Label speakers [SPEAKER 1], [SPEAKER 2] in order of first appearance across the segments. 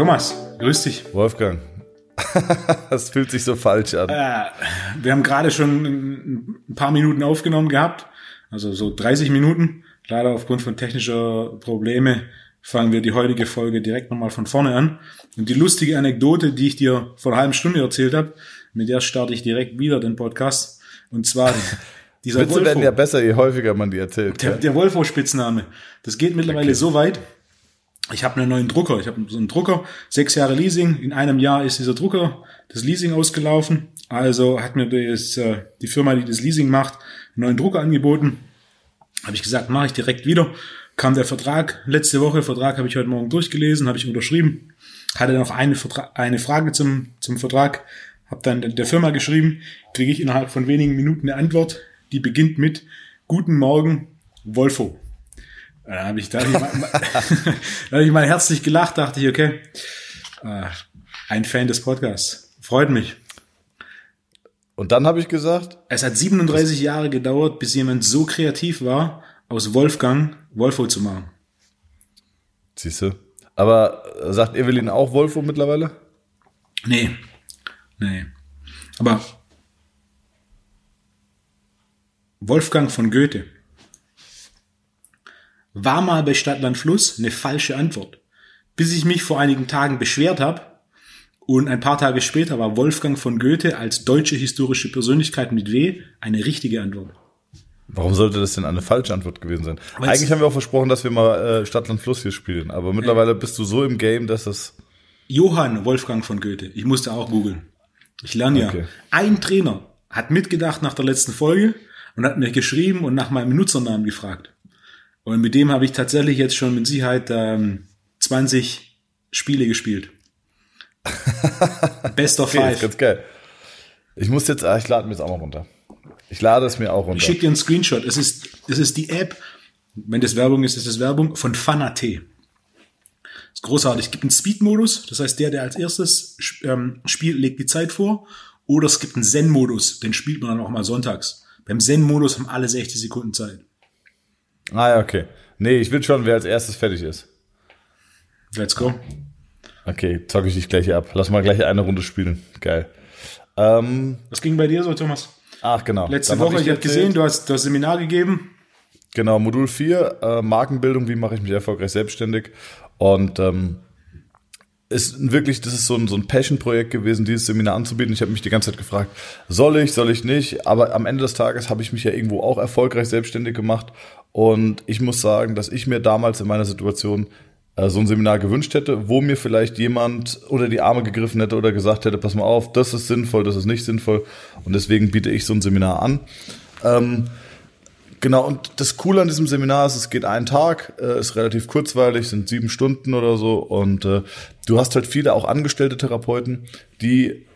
[SPEAKER 1] Thomas, grüß dich.
[SPEAKER 2] Wolfgang. das fühlt sich so falsch an.
[SPEAKER 1] Äh, wir haben gerade schon ein paar Minuten aufgenommen gehabt, also so 30 Minuten. Leider aufgrund von technischer Probleme fangen wir die heutige Folge direkt nochmal von vorne an. Und die lustige Anekdote, die ich dir vor einer halben Stunde erzählt habe, mit der starte ich direkt wieder den Podcast. Und zwar
[SPEAKER 2] dieser Witze Wolfo, werden ja besser, je häufiger man die erzählt.
[SPEAKER 1] Der, der Wolfo-Spitzname. Das geht mittlerweile okay. so weit. Ich habe einen neuen Drucker. Ich habe so einen Drucker, sechs Jahre Leasing. In einem Jahr ist dieser Drucker, das Leasing ausgelaufen. Also hat mir das, äh, die Firma, die das Leasing macht, einen neuen Drucker angeboten. Habe ich gesagt, mache ich direkt wieder. Kam der Vertrag letzte Woche. Vertrag habe ich heute Morgen durchgelesen, habe ich unterschrieben. Hatte noch eine, Vertra eine Frage zum, zum Vertrag. Habe dann der Firma geschrieben, kriege ich innerhalb von wenigen Minuten eine Antwort, die beginnt mit Guten Morgen, Wolfo. Da habe ich, da hab ich, mal, da hab ich mal herzlich gelacht, dachte ich, okay, äh, ein Fan des Podcasts. Freut mich.
[SPEAKER 2] Und dann habe ich gesagt?
[SPEAKER 1] Es hat 37 Jahre gedauert, bis jemand so kreativ war, aus Wolfgang Wolfo zu machen.
[SPEAKER 2] Siehst du? Aber sagt Evelyn auch Wolfo mittlerweile?
[SPEAKER 1] Nee. Nee. Aber Wolfgang von Goethe war mal bei Stadtland Fluss eine falsche Antwort. Bis ich mich vor einigen Tagen beschwert habe und ein paar Tage später war Wolfgang von Goethe als deutsche historische Persönlichkeit mit W eine richtige Antwort.
[SPEAKER 2] Warum sollte das denn eine falsche Antwort gewesen sein? Weil's Eigentlich haben wir auch versprochen, dass wir mal äh, Stadtland Fluss hier spielen, aber mittlerweile äh, bist du so im Game, dass das
[SPEAKER 1] Johann Wolfgang von Goethe. Ich musste auch googeln. Ich lerne okay. ja. Ein Trainer hat mitgedacht nach der letzten Folge und hat mir geschrieben und nach meinem Nutzernamen gefragt. Und mit dem habe ich tatsächlich jetzt schon mit Sicherheit ähm, 20 Spiele gespielt. Best of okay, five.
[SPEAKER 2] ganz geil. Ich muss jetzt, ah, ich lade mir jetzt auch mal runter. Ich lade es mir auch runter.
[SPEAKER 1] Ich schicke dir einen Screenshot. Es ist, es ist die App, wenn das Werbung ist, ist es Werbung von Fanate. Ist großartig. Es gibt einen Speed-Modus, das heißt, der, der als erstes ähm, spielt, legt die Zeit vor. Oder es gibt einen Zen-Modus, den spielt man dann auch mal sonntags. Beim Zen-Modus haben alle 60 Sekunden Zeit.
[SPEAKER 2] Ah ja, okay. Nee, ich will schon, wer als erstes fertig ist.
[SPEAKER 1] Let's go.
[SPEAKER 2] Okay, zocke ich dich gleich ab. Lass mal gleich eine Runde spielen. Geil. Ähm,
[SPEAKER 1] Was ging bei dir so, Thomas?
[SPEAKER 2] Ach, genau.
[SPEAKER 1] Letzte Dann Woche, hab ich, ich habe gesehen, du hast das Seminar gegeben.
[SPEAKER 2] Genau, Modul 4, äh, Markenbildung, wie mache ich mich erfolgreich selbstständig. Und ähm, ist wirklich, das ist so ein, so ein Passion-Projekt gewesen, dieses Seminar anzubieten. Ich habe mich die ganze Zeit gefragt, soll ich, soll ich nicht? Aber am Ende des Tages habe ich mich ja irgendwo auch erfolgreich selbstständig gemacht. Und ich muss sagen, dass ich mir damals in meiner Situation äh, so ein Seminar gewünscht hätte, wo mir vielleicht jemand unter die Arme gegriffen hätte oder gesagt hätte, pass mal auf, das ist sinnvoll, das ist nicht sinnvoll. Und deswegen biete ich so ein Seminar an. Ähm, Genau, und das Coole an diesem Seminar ist, es geht einen Tag, äh, ist relativ kurzweilig, sind sieben Stunden oder so. Und äh, du hast halt viele auch angestellte Therapeuten, die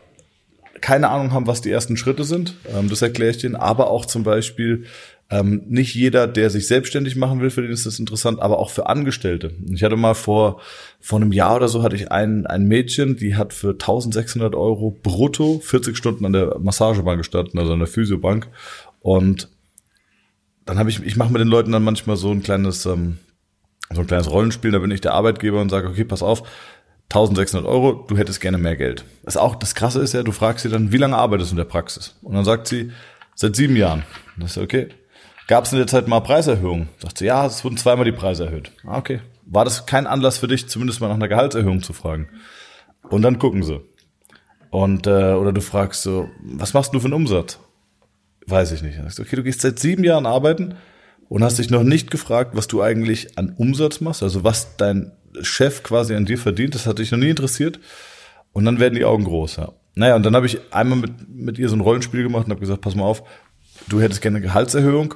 [SPEAKER 2] keine Ahnung haben, was die ersten Schritte sind. Ähm, das erkläre ich denen. Aber auch zum Beispiel ähm, nicht jeder, der sich selbstständig machen will, für den ist das interessant, aber auch für Angestellte. Ich hatte mal vor, vor einem Jahr oder so hatte ich ein, ein Mädchen, die hat für 1600 Euro brutto 40 Stunden an der Massagebank gestanden, also an der Physiobank. Und dann habe ich, ich mache mit den Leuten dann manchmal so ein kleines, ähm, so ein kleines Rollenspiel, da bin ich der Arbeitgeber und sage, okay, pass auf, 1600 Euro, du hättest gerne mehr Geld. Das auch, das Krasse ist ja, du fragst sie dann, wie lange arbeitest du in der Praxis? Und dann sagt sie, seit sieben Jahren. Das ist okay. Gab es in der Zeit mal Preiserhöhungen? Sagt sie, ja, es wurden zweimal die Preise erhöht. Ah, okay. War das kein Anlass für dich, zumindest mal nach einer Gehaltserhöhung zu fragen? Und dann gucken sie. Und, äh, oder du fragst so, was machst du für einen Umsatz? Weiß ich nicht. Okay, du gehst seit sieben Jahren arbeiten und hast dich noch nicht gefragt, was du eigentlich an Umsatz machst, also was dein Chef quasi an dir verdient. Das hat dich noch nie interessiert. Und dann werden die Augen groß, ja. Naja, und dann habe ich einmal mit, mit ihr so ein Rollenspiel gemacht und habe gesagt, pass mal auf, du hättest gerne eine Gehaltserhöhung.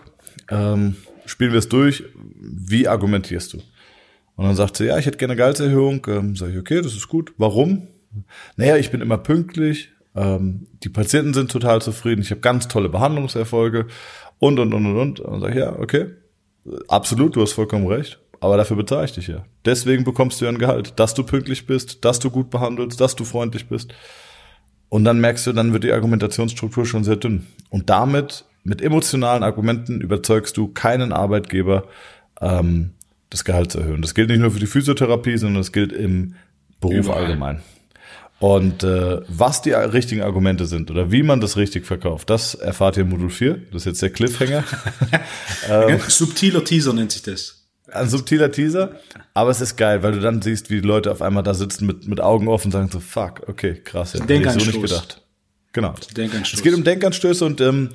[SPEAKER 2] Ähm, spielen wir es durch. Wie argumentierst du? Und dann sagt sie, ja, ich hätte gerne eine Gehaltserhöhung. Ähm, sage ich, okay, das ist gut. Warum? Naja, ich bin immer pünktlich, ähm, die Patienten sind total zufrieden, ich habe ganz tolle Behandlungserfolge und, und, und, und, und. Und ich, ja, okay, absolut, du hast vollkommen recht, aber dafür bezahle ich dich ja. Deswegen bekommst du ja ein Gehalt, dass du pünktlich bist, dass du gut behandelst, dass du freundlich bist. Und dann merkst du, dann wird die Argumentationsstruktur schon sehr dünn. Und damit, mit emotionalen Argumenten, überzeugst du keinen Arbeitgeber, ähm, das Gehalt zu erhöhen. Das gilt nicht nur für die Physiotherapie, sondern das gilt im Beruf Überall. allgemein. Und äh, was die richtigen Argumente sind oder wie man das richtig verkauft, das erfahrt ihr in Modul 4. Das ist jetzt der Cliffhanger.
[SPEAKER 1] ähm, Subtiler Teaser nennt sich das.
[SPEAKER 2] Ein subtiler Teaser, aber es ist geil, weil du dann siehst, wie die Leute auf einmal da sitzen mit, mit Augen offen und sagen so, fuck, okay, krass, hätte ich so nicht gedacht. Genau. Es geht um Denkanstöße und ähm,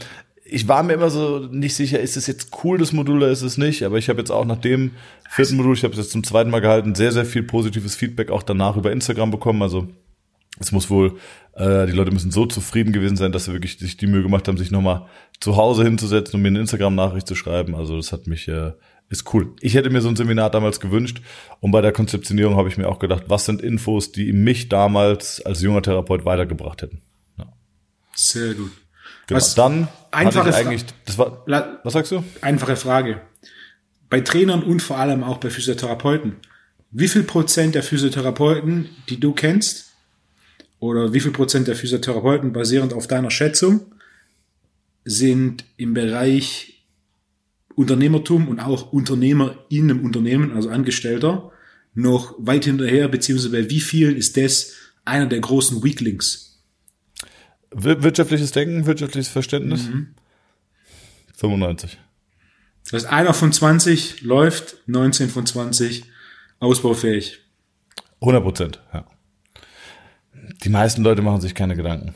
[SPEAKER 2] ich war mir immer so nicht sicher, ist es jetzt cool, das Modul oder ist es nicht, aber ich habe jetzt auch nach dem vierten Modul, ich habe es jetzt zum zweiten Mal gehalten, sehr, sehr viel positives Feedback auch danach über Instagram bekommen, also es muss wohl, äh, die Leute müssen so zufrieden gewesen sein, dass sie wirklich sich die Mühe gemacht haben, sich nochmal zu Hause hinzusetzen und mir eine Instagram-Nachricht zu schreiben. Also das hat mich, äh, ist cool. Ich hätte mir so ein Seminar damals gewünscht und bei der Konzeptionierung habe ich mir auch gedacht, was sind Infos, die mich damals als junger Therapeut weitergebracht hätten. Ja.
[SPEAKER 1] Sehr gut.
[SPEAKER 2] Genau. Was, Dann einfache ich eigentlich, das war,
[SPEAKER 1] was sagst du? Einfache Frage. Bei Trainern und vor allem auch bei Physiotherapeuten. Wie viel Prozent der Physiotherapeuten, die du kennst, oder wie viel Prozent der Physiotherapeuten basierend auf deiner Schätzung sind im Bereich Unternehmertum und auch Unternehmer in einem Unternehmen, also Angestellter, noch weit hinterher, beziehungsweise bei wie vielen ist das einer der großen Weaklings?
[SPEAKER 2] Wirtschaftliches Denken, wirtschaftliches Verständnis? Mhm. 95.
[SPEAKER 1] Das heißt, einer von 20 läuft, 19 von 20 ausbaufähig.
[SPEAKER 2] 100 Prozent, ja. Die meisten Leute machen sich keine Gedanken.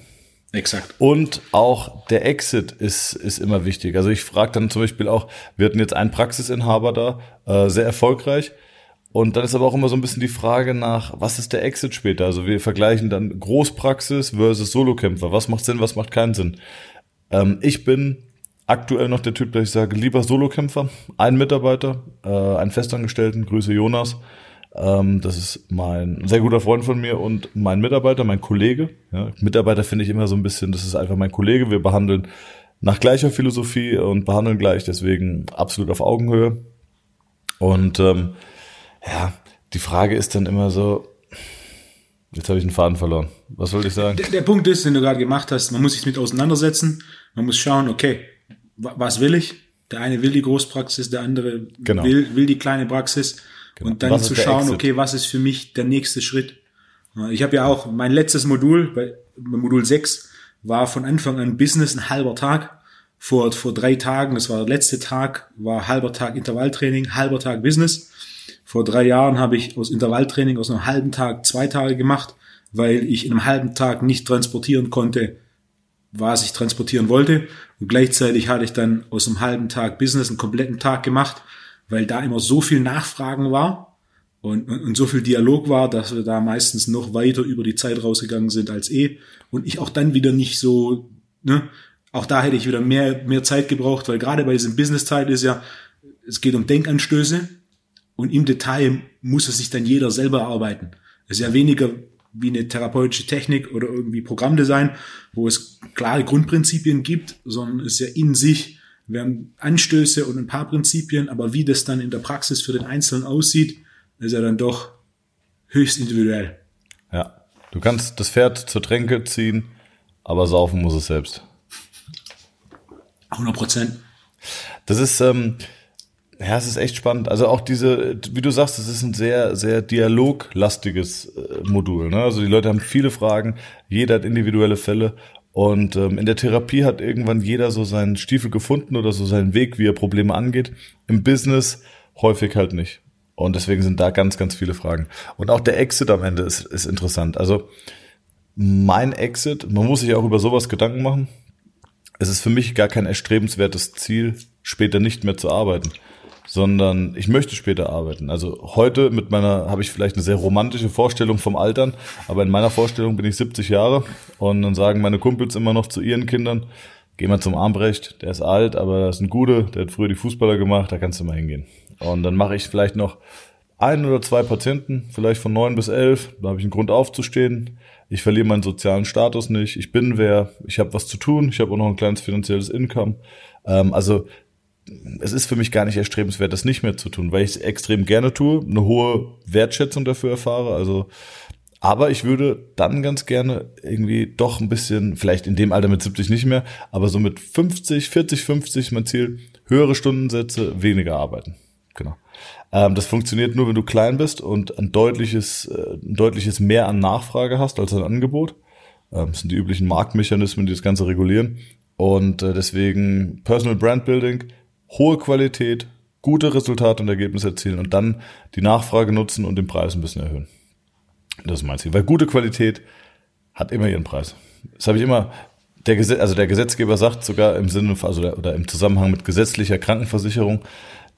[SPEAKER 1] Exakt.
[SPEAKER 2] Und auch der Exit ist, ist immer wichtig. Also ich frage dann zum Beispiel auch, wir hatten jetzt einen Praxisinhaber da, äh, sehr erfolgreich. Und dann ist aber auch immer so ein bisschen die Frage nach, was ist der Exit später? Also wir vergleichen dann Großpraxis versus Solokämpfer. Was macht Sinn, was macht keinen Sinn? Ähm, ich bin aktuell noch der Typ, der ich sage, lieber Solokämpfer, ein Mitarbeiter, äh, einen Festangestellten, Grüße Jonas. Ähm, das ist mein sehr guter Freund von mir und mein Mitarbeiter, mein Kollege. Ja, Mitarbeiter finde ich immer so ein bisschen, das ist einfach mein Kollege. Wir behandeln nach gleicher Philosophie und behandeln gleich, deswegen absolut auf Augenhöhe. Und ähm, ja, die Frage ist dann immer so, jetzt habe ich einen Faden verloren. Was wollte ich sagen?
[SPEAKER 1] Der, der Punkt ist, den du gerade gemacht hast, man muss sich mit auseinandersetzen. Man muss schauen, okay, was will ich? Der eine will die Großpraxis, der andere genau. will, will die kleine Praxis. Genau. Und dann zu schauen, okay, was ist für mich der nächste Schritt? Ich habe ja auch mein letztes Modul, bei Modul 6, war von Anfang an Business ein halber Tag. Vor, vor drei Tagen, das war der letzte Tag, war halber Tag Intervalltraining, halber Tag Business. Vor drei Jahren habe ich aus Intervalltraining aus einem halben Tag zwei Tage gemacht, weil ich in einem halben Tag nicht transportieren konnte, was ich transportieren wollte. Und gleichzeitig hatte ich dann aus einem halben Tag Business einen kompletten Tag gemacht weil da immer so viel Nachfragen war und, und, und so viel Dialog war, dass wir da meistens noch weiter über die Zeit rausgegangen sind als eh. Und ich auch dann wieder nicht so, ne, auch da hätte ich wieder mehr, mehr Zeit gebraucht, weil gerade bei diesem Business-Teil ist ja, es geht um Denkanstöße und im Detail muss es sich dann jeder selber arbeiten. Es ist ja weniger wie eine therapeutische Technik oder irgendwie Programmdesign, wo es klare Grundprinzipien gibt, sondern es ist ja in sich wir haben Anstöße und ein paar Prinzipien, aber wie das dann in der Praxis für den Einzelnen aussieht, ist ja dann doch höchst individuell.
[SPEAKER 2] Ja, du kannst das Pferd zur Tränke ziehen, aber saufen muss es selbst.
[SPEAKER 1] 100 Prozent.
[SPEAKER 2] Das ist, ähm, ja, es ist echt spannend. Also auch diese, wie du sagst, es ist ein sehr, sehr dialoglastiges äh, Modul. Ne? Also die Leute haben viele Fragen, jeder hat individuelle Fälle und ähm, in der Therapie hat irgendwann jeder so seinen Stiefel gefunden oder so seinen Weg, wie er Probleme angeht. Im Business häufig halt nicht. Und deswegen sind da ganz, ganz viele Fragen. Und auch der Exit am Ende ist, ist interessant. Also mein Exit, man muss sich auch über sowas Gedanken machen. Es ist für mich gar kein erstrebenswertes Ziel, später nicht mehr zu arbeiten sondern ich möchte später arbeiten. Also heute mit meiner habe ich vielleicht eine sehr romantische Vorstellung vom Altern, aber in meiner Vorstellung bin ich 70 Jahre und dann sagen meine Kumpels immer noch zu ihren Kindern, geh mal zum Armbrecht, der ist alt, aber das ist ein Guter, der hat früher die Fußballer gemacht, da kannst du mal hingehen. Und dann mache ich vielleicht noch ein oder zwei Patienten, vielleicht von neun bis elf, da habe ich einen Grund aufzustehen. Ich verliere meinen sozialen Status nicht, ich bin wer, ich habe was zu tun, ich habe auch noch ein kleines finanzielles Income. Ähm, also es ist für mich gar nicht erstrebenswert, das nicht mehr zu tun, weil ich es extrem gerne tue, eine hohe Wertschätzung dafür erfahre. Also, aber ich würde dann ganz gerne irgendwie doch ein bisschen, vielleicht in dem Alter mit 70 nicht mehr, aber so mit 50, 40, 50 mein Ziel, höhere Stundensätze, weniger arbeiten. genau. Ähm, das funktioniert nur, wenn du klein bist und ein deutliches, äh, ein deutliches Mehr an Nachfrage hast als an Angebot. Ähm, das sind die üblichen Marktmechanismen, die das Ganze regulieren. Und äh, deswegen Personal Brand Building, hohe Qualität, gute Resultate und Ergebnisse erzielen und dann die Nachfrage nutzen und den Preis ein bisschen erhöhen. Das ist mein Ziel. Weil gute Qualität hat immer ihren Preis. Das habe ich immer, der Gesetz, also der Gesetzgeber sagt sogar im Sinne, also der, oder im Zusammenhang mit gesetzlicher Krankenversicherung,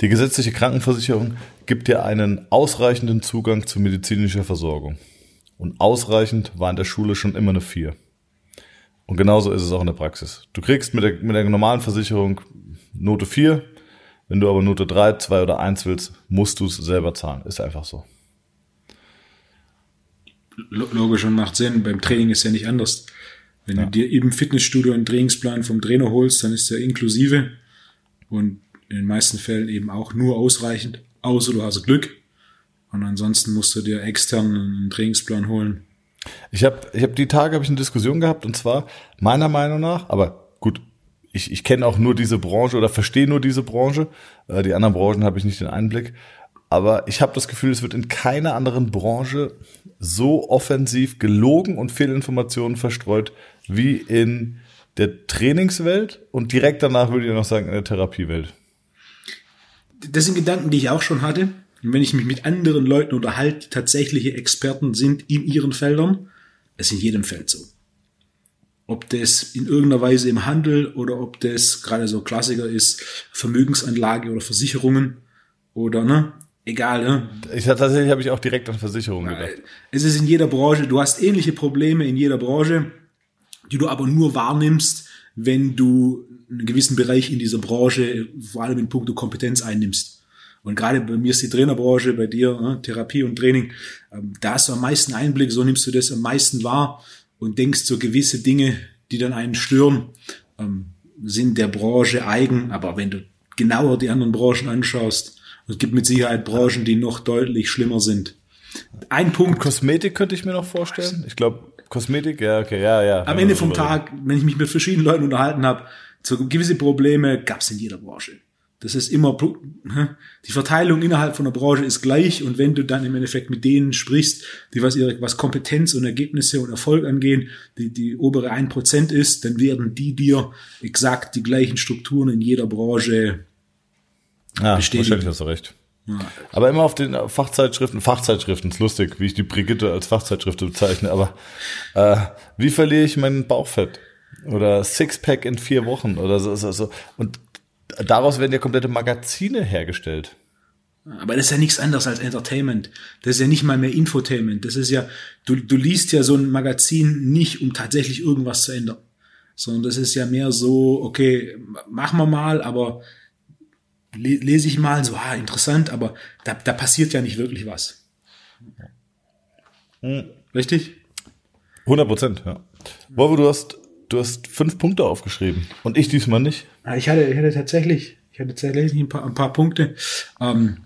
[SPEAKER 2] die gesetzliche Krankenversicherung gibt dir einen ausreichenden Zugang zu medizinischer Versorgung. Und ausreichend war in der Schule schon immer eine 4. Und genauso ist es auch in der Praxis. Du kriegst mit der, mit der normalen Versicherung Note 4. Wenn du aber Note 3, 2 oder 1 willst, musst du es selber zahlen. Ist einfach so.
[SPEAKER 1] Logisch und macht Sinn. Beim Training ist ja nicht anders. Wenn ja. du dir im Fitnessstudio einen Trainingsplan vom Trainer holst, dann ist der inklusive und in den meisten Fällen eben auch nur ausreichend, außer du hast Glück. Und ansonsten musst du dir extern einen Trainingsplan holen.
[SPEAKER 2] Ich habe ich hab die Tage habe ich eine Diskussion gehabt und zwar meiner Meinung nach, aber gut, ich, ich kenne auch nur diese Branche oder verstehe nur diese Branche. Äh, die anderen Branchen habe ich nicht den Einblick. Aber ich habe das Gefühl, es wird in keiner anderen Branche so offensiv gelogen und Fehlinformationen verstreut wie in der Trainingswelt und direkt danach würde ich noch sagen in der Therapiewelt.
[SPEAKER 1] Das sind Gedanken, die ich auch schon hatte. Und wenn ich mich mit anderen Leuten unterhalte, die tatsächliche Experten sind in ihren Feldern, es ist in jedem Feld so. Ob das in irgendeiner Weise im Handel oder ob das gerade so Klassiker ist, Vermögensanlage oder Versicherungen oder ne, egal. Ne?
[SPEAKER 2] Ich tatsächlich habe ich auch direkt an Versicherungen gedacht.
[SPEAKER 1] Es ist in jeder Branche. Du hast ähnliche Probleme in jeder Branche die du aber nur wahrnimmst, wenn du einen gewissen Bereich in dieser Branche, vor allem in puncto Kompetenz einnimmst. Und gerade bei mir ist die Trainerbranche, bei dir ne, Therapie und Training, ähm, da hast du am meisten Einblick, so nimmst du das am meisten wahr und denkst so gewisse Dinge, die dann einen stören, ähm, sind der Branche eigen. Aber wenn du genauer die anderen Branchen anschaust, es gibt mit Sicherheit Branchen, die noch deutlich schlimmer sind.
[SPEAKER 2] Ein Punkt. Kosmetik könnte ich mir noch vorstellen. Ich glaube, Kosmetik, ja, okay, ja, ja.
[SPEAKER 1] Am Ende vom Tag, wenn ich mich mit verschiedenen Leuten unterhalten habe, so gewisse Probleme gab es in jeder Branche. Das ist immer, die Verteilung innerhalb von der Branche ist gleich und wenn du dann im Endeffekt mit denen sprichst, die was ihre, was Kompetenz und Ergebnisse und Erfolg angehen, die, die obere ein Prozent ist, dann werden die dir exakt die gleichen Strukturen in jeder Branche
[SPEAKER 2] ja, bestätigen. Wahrscheinlich hast du recht. Aber immer auf den Fachzeitschriften, Fachzeitschriften, ist lustig, wie ich die Brigitte als Fachzeitschrift bezeichne, aber äh, wie verliere ich mein Bauchfett? Oder Sixpack in vier Wochen oder so, so, so. Und daraus werden ja komplette Magazine hergestellt.
[SPEAKER 1] Aber das ist ja nichts anderes als Entertainment. Das ist ja nicht mal mehr Infotainment. Das ist ja, du, du liest ja so ein Magazin nicht, um tatsächlich irgendwas zu ändern. Sondern das ist ja mehr so, okay, machen wir mal, aber lese ich mal, so, ah, interessant, aber da, da passiert ja nicht wirklich was.
[SPEAKER 2] Hm. Richtig? 100 Prozent, ja. Wolvo, du hast, du hast fünf Punkte aufgeschrieben und ich diesmal nicht.
[SPEAKER 1] Ich hatte, ich hatte tatsächlich, ich hatte tatsächlich ein paar, ein paar Punkte. Ähm,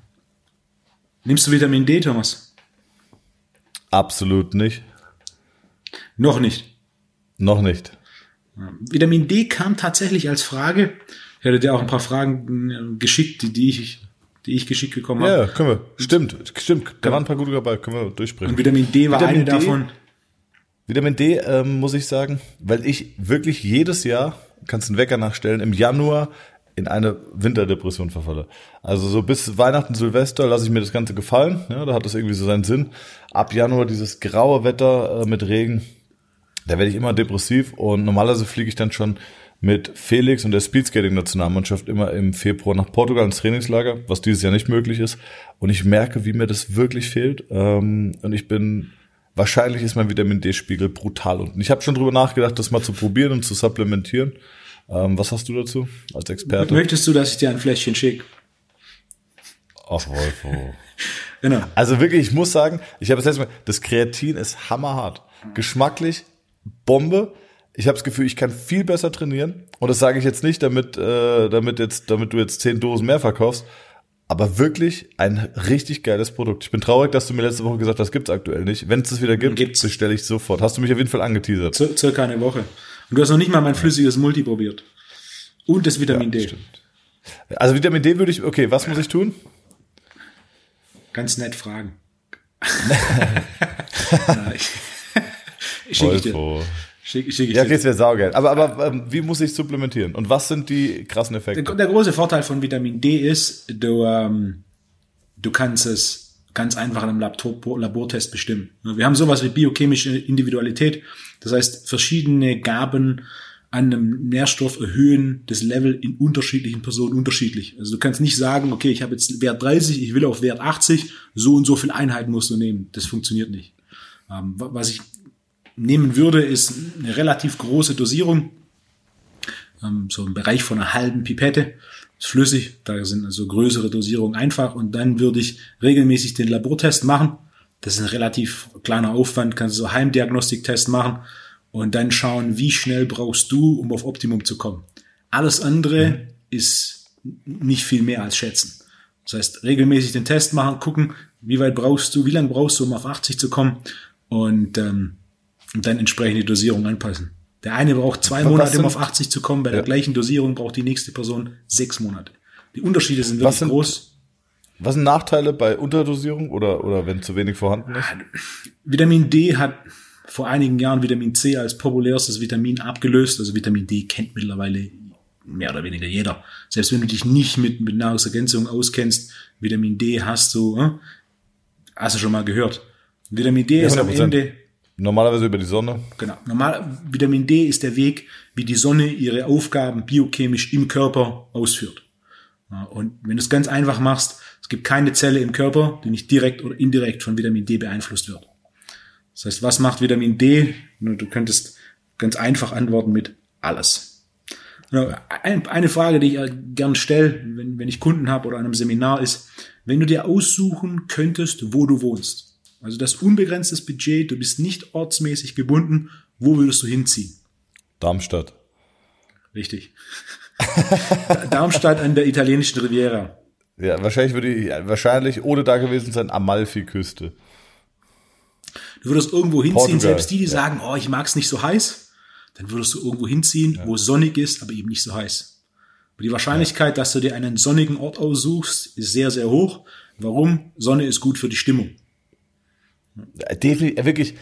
[SPEAKER 1] nimmst du Vitamin D, Thomas?
[SPEAKER 2] Absolut nicht.
[SPEAKER 1] Noch nicht.
[SPEAKER 2] Noch nicht.
[SPEAKER 1] Vitamin D kam tatsächlich als Frage ich hatte dir auch ein paar Fragen äh, geschickt, die, die ich die ich geschickt bekommen habe.
[SPEAKER 2] Ja, können wir. Stimmt, stimmt. Da waren ein paar gute dabei, können wir durchsprechen.
[SPEAKER 1] Und Vitamin D war Vitamin eine D, davon.
[SPEAKER 2] Vitamin D, ähm, muss ich sagen, weil ich wirklich jedes Jahr, kannst einen Wecker nachstellen, im Januar in eine Winterdepression verfalle. Also so bis Weihnachten, Silvester lasse ich mir das Ganze gefallen. Ja, da hat das irgendwie so seinen Sinn. Ab Januar dieses graue Wetter äh, mit Regen, da werde ich immer depressiv und normalerweise fliege ich dann schon mit Felix und der Speedskating-Nationalmannschaft immer im Februar nach Portugal ins Trainingslager, was dieses Jahr nicht möglich ist. Und ich merke, wie mir das wirklich fehlt. Ähm, und ich bin, wahrscheinlich ist mein Vitamin D-Spiegel brutal unten. Ich habe schon drüber nachgedacht, das mal zu probieren und zu supplementieren. Ähm, was hast du dazu als Experte?
[SPEAKER 1] Möchtest du, dass ich dir ein Fläschchen schicke?
[SPEAKER 2] Ach, Wolfo. genau. Also wirklich, ich muss sagen, ich habe das letzte Mal, das Kreatin ist hammerhart. Geschmacklich, Bombe ich habe das Gefühl, ich kann viel besser trainieren. Und das sage ich jetzt nicht, damit, äh, damit, jetzt, damit du jetzt zehn Dosen mehr verkaufst. Aber wirklich ein richtig geiles Produkt. Ich bin traurig, dass du mir letzte Woche gesagt hast, gibt's aktuell nicht. Wenn es das wieder gibt, gibt's. bestelle ich sofort. Hast du mich auf jeden Fall angeteasert.
[SPEAKER 1] Cir circa eine Woche. Und du hast noch nicht mal mein flüssiges Multi probiert. Und das Vitamin ja, D. Stimmt.
[SPEAKER 2] Also Vitamin D würde ich, okay, was muss ich tun?
[SPEAKER 1] Ganz nett fragen. Na, ich, schicke dir.
[SPEAKER 2] Schick, schick ich ja, okay, es wäre saugeil. Aber, aber ähm, wie muss ich supplementieren? Und was sind die krassen Effekte?
[SPEAKER 1] Der, der große Vorteil von Vitamin D ist, du, ähm, du kannst es ganz einfach in einem Labor, Labortest bestimmen. Wir haben sowas wie biochemische Individualität. Das heißt, verschiedene Gaben an einem Nährstoff erhöhen das Level in unterschiedlichen Personen unterschiedlich. Also du kannst nicht sagen, okay, ich habe jetzt Wert 30, ich will auf Wert 80, so und so viel Einheiten musst du nehmen. Das funktioniert nicht. Ähm, was ich nehmen würde, ist eine relativ große Dosierung, ähm, so im Bereich von einer halben Pipette, ist flüssig, da sind also größere Dosierungen einfach und dann würde ich regelmäßig den Labortest machen. Das ist ein relativ kleiner Aufwand, kannst du so Heimdiagnostiktest machen und dann schauen, wie schnell brauchst du, um auf Optimum zu kommen. Alles andere mhm. ist nicht viel mehr als schätzen. Das heißt, regelmäßig den Test machen, gucken, wie weit brauchst du, wie lange brauchst du, um auf 80 zu kommen und ähm, und dann entsprechend die Dosierung anpassen. Der eine braucht zwei Monate, um auf 80 zu kommen, bei ja. der gleichen Dosierung braucht die nächste Person sechs Monate. Die Unterschiede sind wirklich
[SPEAKER 2] sind,
[SPEAKER 1] groß.
[SPEAKER 2] Was sind Nachteile bei Unterdosierung oder, oder wenn zu wenig vorhanden ist?
[SPEAKER 1] Vitamin D hat vor einigen Jahren Vitamin C als populärstes Vitamin abgelöst. Also Vitamin D kennt mittlerweile mehr oder weniger jeder. Selbst wenn du dich nicht mit, mit Nahrungsergänzung auskennst, Vitamin D hast du, äh, hast du schon mal gehört. Vitamin D ja, ist am Ende
[SPEAKER 2] Normalerweise über die Sonne.
[SPEAKER 1] Genau. Normal, Vitamin D ist der Weg, wie die Sonne ihre Aufgaben biochemisch im Körper ausführt. Und wenn du es ganz einfach machst, es gibt keine Zelle im Körper, die nicht direkt oder indirekt von Vitamin D beeinflusst wird. Das heißt, was macht Vitamin D? Du könntest ganz einfach antworten mit alles. Eine Frage, die ich gern stelle, wenn, wenn ich Kunden habe oder an einem Seminar ist, wenn du dir aussuchen könntest, wo du wohnst, also das unbegrenztes Budget, du bist nicht ortsmäßig gebunden. Wo würdest du hinziehen?
[SPEAKER 2] Darmstadt.
[SPEAKER 1] Richtig. Darmstadt an der italienischen Riviera.
[SPEAKER 2] Ja, wahrscheinlich würde ich, wahrscheinlich ohne da gewesen sein, Amalfi-Küste.
[SPEAKER 1] Du würdest irgendwo hinziehen, Portugal. selbst die, die ja. sagen, oh, ich mag es nicht so heiß, dann würdest du irgendwo hinziehen, ja. wo es sonnig ist, aber eben nicht so heiß. Aber die Wahrscheinlichkeit, ja. dass du dir einen sonnigen Ort aussuchst, ist sehr, sehr hoch. Warum? Sonne ist gut für die Stimmung.
[SPEAKER 2] Definitiv, wirklich.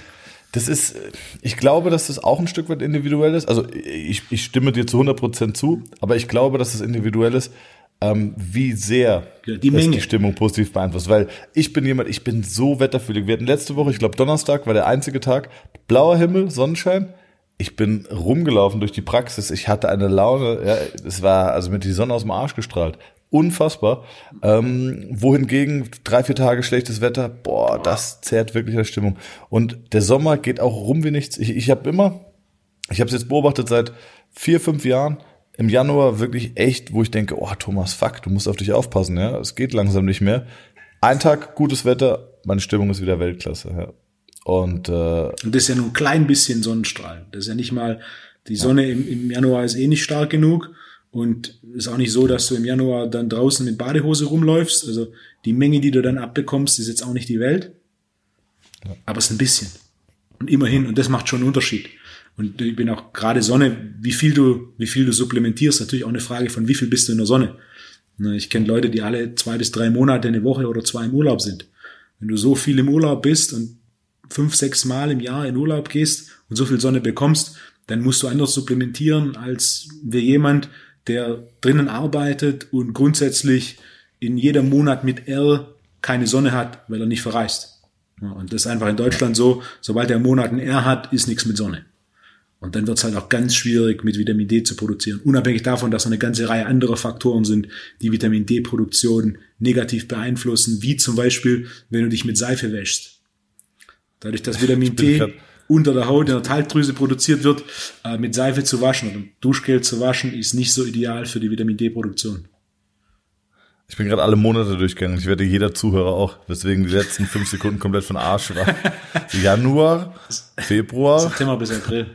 [SPEAKER 2] Das ist, ich glaube, dass das auch ein Stück weit individuell ist. Also ich, ich stimme dir zu 100% zu, aber ich glaube, dass das individuell ist, ähm, wie sehr
[SPEAKER 1] die, Menge.
[SPEAKER 2] die Stimmung positiv beeinflusst. Weil ich bin jemand, ich bin so wetterfühlig. Wir hatten letzte Woche, ich glaube Donnerstag war der einzige Tag, blauer Himmel, Sonnenschein. Ich bin rumgelaufen durch die Praxis. Ich hatte eine Laune. Ja, es war also mit die Sonne aus dem Arsch gestrahlt unfassbar. Ähm, wohingegen drei, vier Tage schlechtes Wetter, boah, das zehrt wirklich der Stimmung. Und der Sommer geht auch rum wie nichts. Ich, ich habe immer, ich habe es jetzt beobachtet seit vier, fünf Jahren, im Januar wirklich echt, wo ich denke, oh Thomas, fuck, du musst auf dich aufpassen, ja, es geht langsam nicht mehr. Ein Tag gutes Wetter, meine Stimmung ist wieder Weltklasse, ja. Und, äh,
[SPEAKER 1] Und das ist ja nur ein klein bisschen Sonnenstrahl. Das ist ja nicht mal, die Sonne ja. im, im Januar ist eh nicht stark genug und ist auch nicht so, dass du im Januar dann draußen mit Badehose rumläufst. Also die Menge, die du dann abbekommst, ist jetzt auch nicht die Welt. Aber es ist ein bisschen. Und immerhin, und das macht schon einen Unterschied. Und ich bin auch gerade Sonne, wie viel du, wie viel du supplementierst, natürlich auch eine Frage von wie viel bist du in der Sonne. Ich kenne Leute, die alle zwei bis drei Monate eine Woche oder zwei im Urlaub sind. Wenn du so viel im Urlaub bist und fünf, sechs Mal im Jahr in Urlaub gehst und so viel Sonne bekommst, dann musst du anders supplementieren als wir jemand, der drinnen arbeitet und grundsätzlich in jedem Monat mit R keine Sonne hat, weil er nicht verreist. und das ist einfach in Deutschland so, sobald der Monat ein R hat, ist nichts mit Sonne. Und dann wird es halt auch ganz schwierig, mit Vitamin D zu produzieren. Unabhängig davon, dass eine ganze Reihe anderer Faktoren sind, die Vitamin D-Produktion negativ beeinflussen, wie zum Beispiel, wenn du dich mit Seife wäschst. Dadurch, dass Vitamin D unter der Haut in der Talgdrüse produziert wird, äh, mit Seife zu waschen oder Duschgel zu waschen, ist nicht so ideal für die Vitamin D-Produktion.
[SPEAKER 2] Ich bin gerade alle Monate durchgegangen. Ich werde jeder Zuhörer auch, weswegen die letzten fünf Sekunden komplett von Arsch war. Januar, Februar.
[SPEAKER 1] September bis April.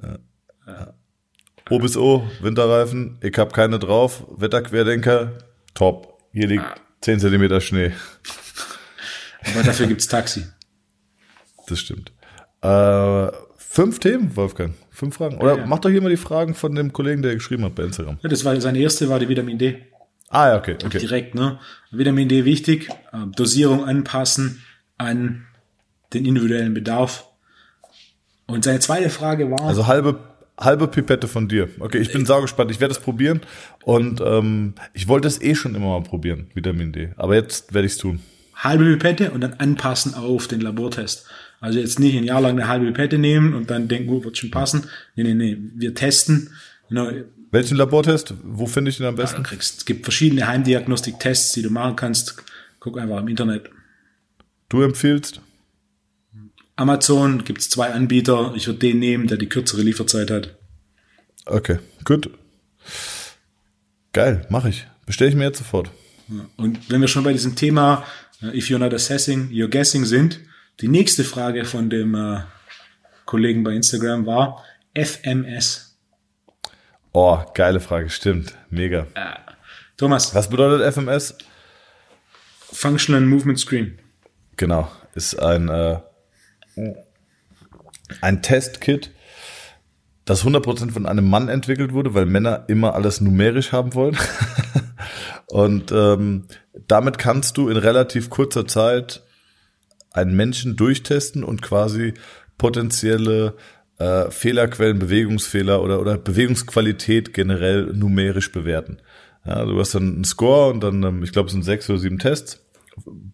[SPEAKER 2] Ja. Ja. O bis O, Winterreifen, ich habe keine drauf, Wetterquerdenker, top. Hier liegt ah. 10 Zentimeter Schnee.
[SPEAKER 1] Aber dafür gibt's Taxi.
[SPEAKER 2] Das stimmt. Äh, fünf Themen, Wolfgang. Fünf Fragen. Oder ja, ja. mach doch hier mal die Fragen von dem Kollegen, der geschrieben hat bei Instagram.
[SPEAKER 1] Ja, das war seine erste, war die Vitamin D.
[SPEAKER 2] Ah, ja, okay, okay.
[SPEAKER 1] Direkt, ne? Vitamin D wichtig, äh, Dosierung anpassen an den individuellen Bedarf. Und seine zweite Frage war.
[SPEAKER 2] Also halbe, halbe Pipette von dir. Okay, ich bin saugespannt. Ich werde es probieren. Und ähm, ich wollte es eh schon immer mal probieren, Vitamin D. Aber jetzt werde ich es tun.
[SPEAKER 1] Halbe Pipette und dann anpassen auf den Labortest. Also jetzt nicht ein Jahr lang eine halbe Pipette nehmen und dann denken, oh, wird schon passen. Nee, nee, nee. Wir testen. Genau.
[SPEAKER 2] Welchen Labortest? Wo finde ich den am
[SPEAKER 1] Ja,
[SPEAKER 2] besten?
[SPEAKER 1] du kriegst, es gibt verschiedene Heimdiagnostik-Tests, die du machen kannst. Guck einfach im Internet.
[SPEAKER 2] Du empfiehlst?
[SPEAKER 1] Amazon gibt's zwei Anbieter. Ich würde den nehmen, der die kürzere Lieferzeit hat.
[SPEAKER 2] Okay, gut. Geil, mache ich. Bestelle ich mir jetzt sofort.
[SPEAKER 1] Und wenn wir schon bei diesem Thema äh, If you're not assessing, you're guessing sind, die nächste Frage von dem äh, Kollegen bei Instagram war FMS.
[SPEAKER 2] Oh, geile Frage, stimmt. Mega.
[SPEAKER 1] Thomas,
[SPEAKER 2] Was bedeutet FMS?
[SPEAKER 1] Functional Movement Screen.
[SPEAKER 2] Genau, ist ein, äh, ein Testkit, das 100% von einem Mann entwickelt wurde, weil Männer immer alles numerisch haben wollen. Und ähm, damit kannst du in relativ kurzer Zeit einen Menschen durchtesten und quasi potenzielle äh, Fehlerquellen, Bewegungsfehler oder, oder Bewegungsqualität generell numerisch bewerten. Ja, du hast dann einen Score und dann, ähm, ich glaube, es sind sechs oder sieben Tests.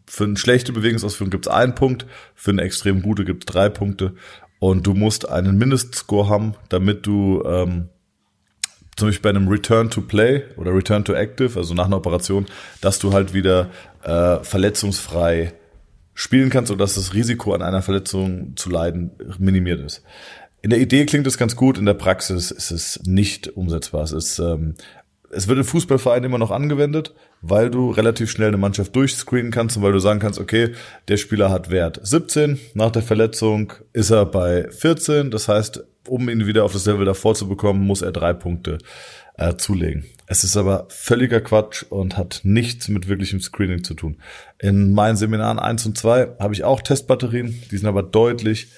[SPEAKER 2] Für eine schlechte Bewegungsausführung gibt es einen Punkt, für eine extrem gute gibt es drei Punkte. Und du musst einen Mindestscore haben, damit du ähm, zum Beispiel bei einem Return to Play oder Return to Active, also nach einer Operation, dass du halt wieder äh, verletzungsfrei spielen kannst oder dass das Risiko an einer Verletzung zu leiden minimiert ist. In der Idee klingt es ganz gut, in der Praxis ist es nicht umsetzbar. Es ist ähm, es wird in Fußballvereinen immer noch angewendet, weil du relativ schnell eine Mannschaft durchscreenen kannst und weil du sagen kannst, okay, der Spieler hat Wert 17, nach der Verletzung ist er bei 14, das heißt, um ihn wieder auf das Level davor zu bekommen, muss er drei Punkte äh, zulegen. Es ist aber völliger Quatsch und hat nichts mit wirklichem Screening zu tun. In meinen Seminaren 1 und 2 habe ich auch Testbatterien, die sind aber deutlich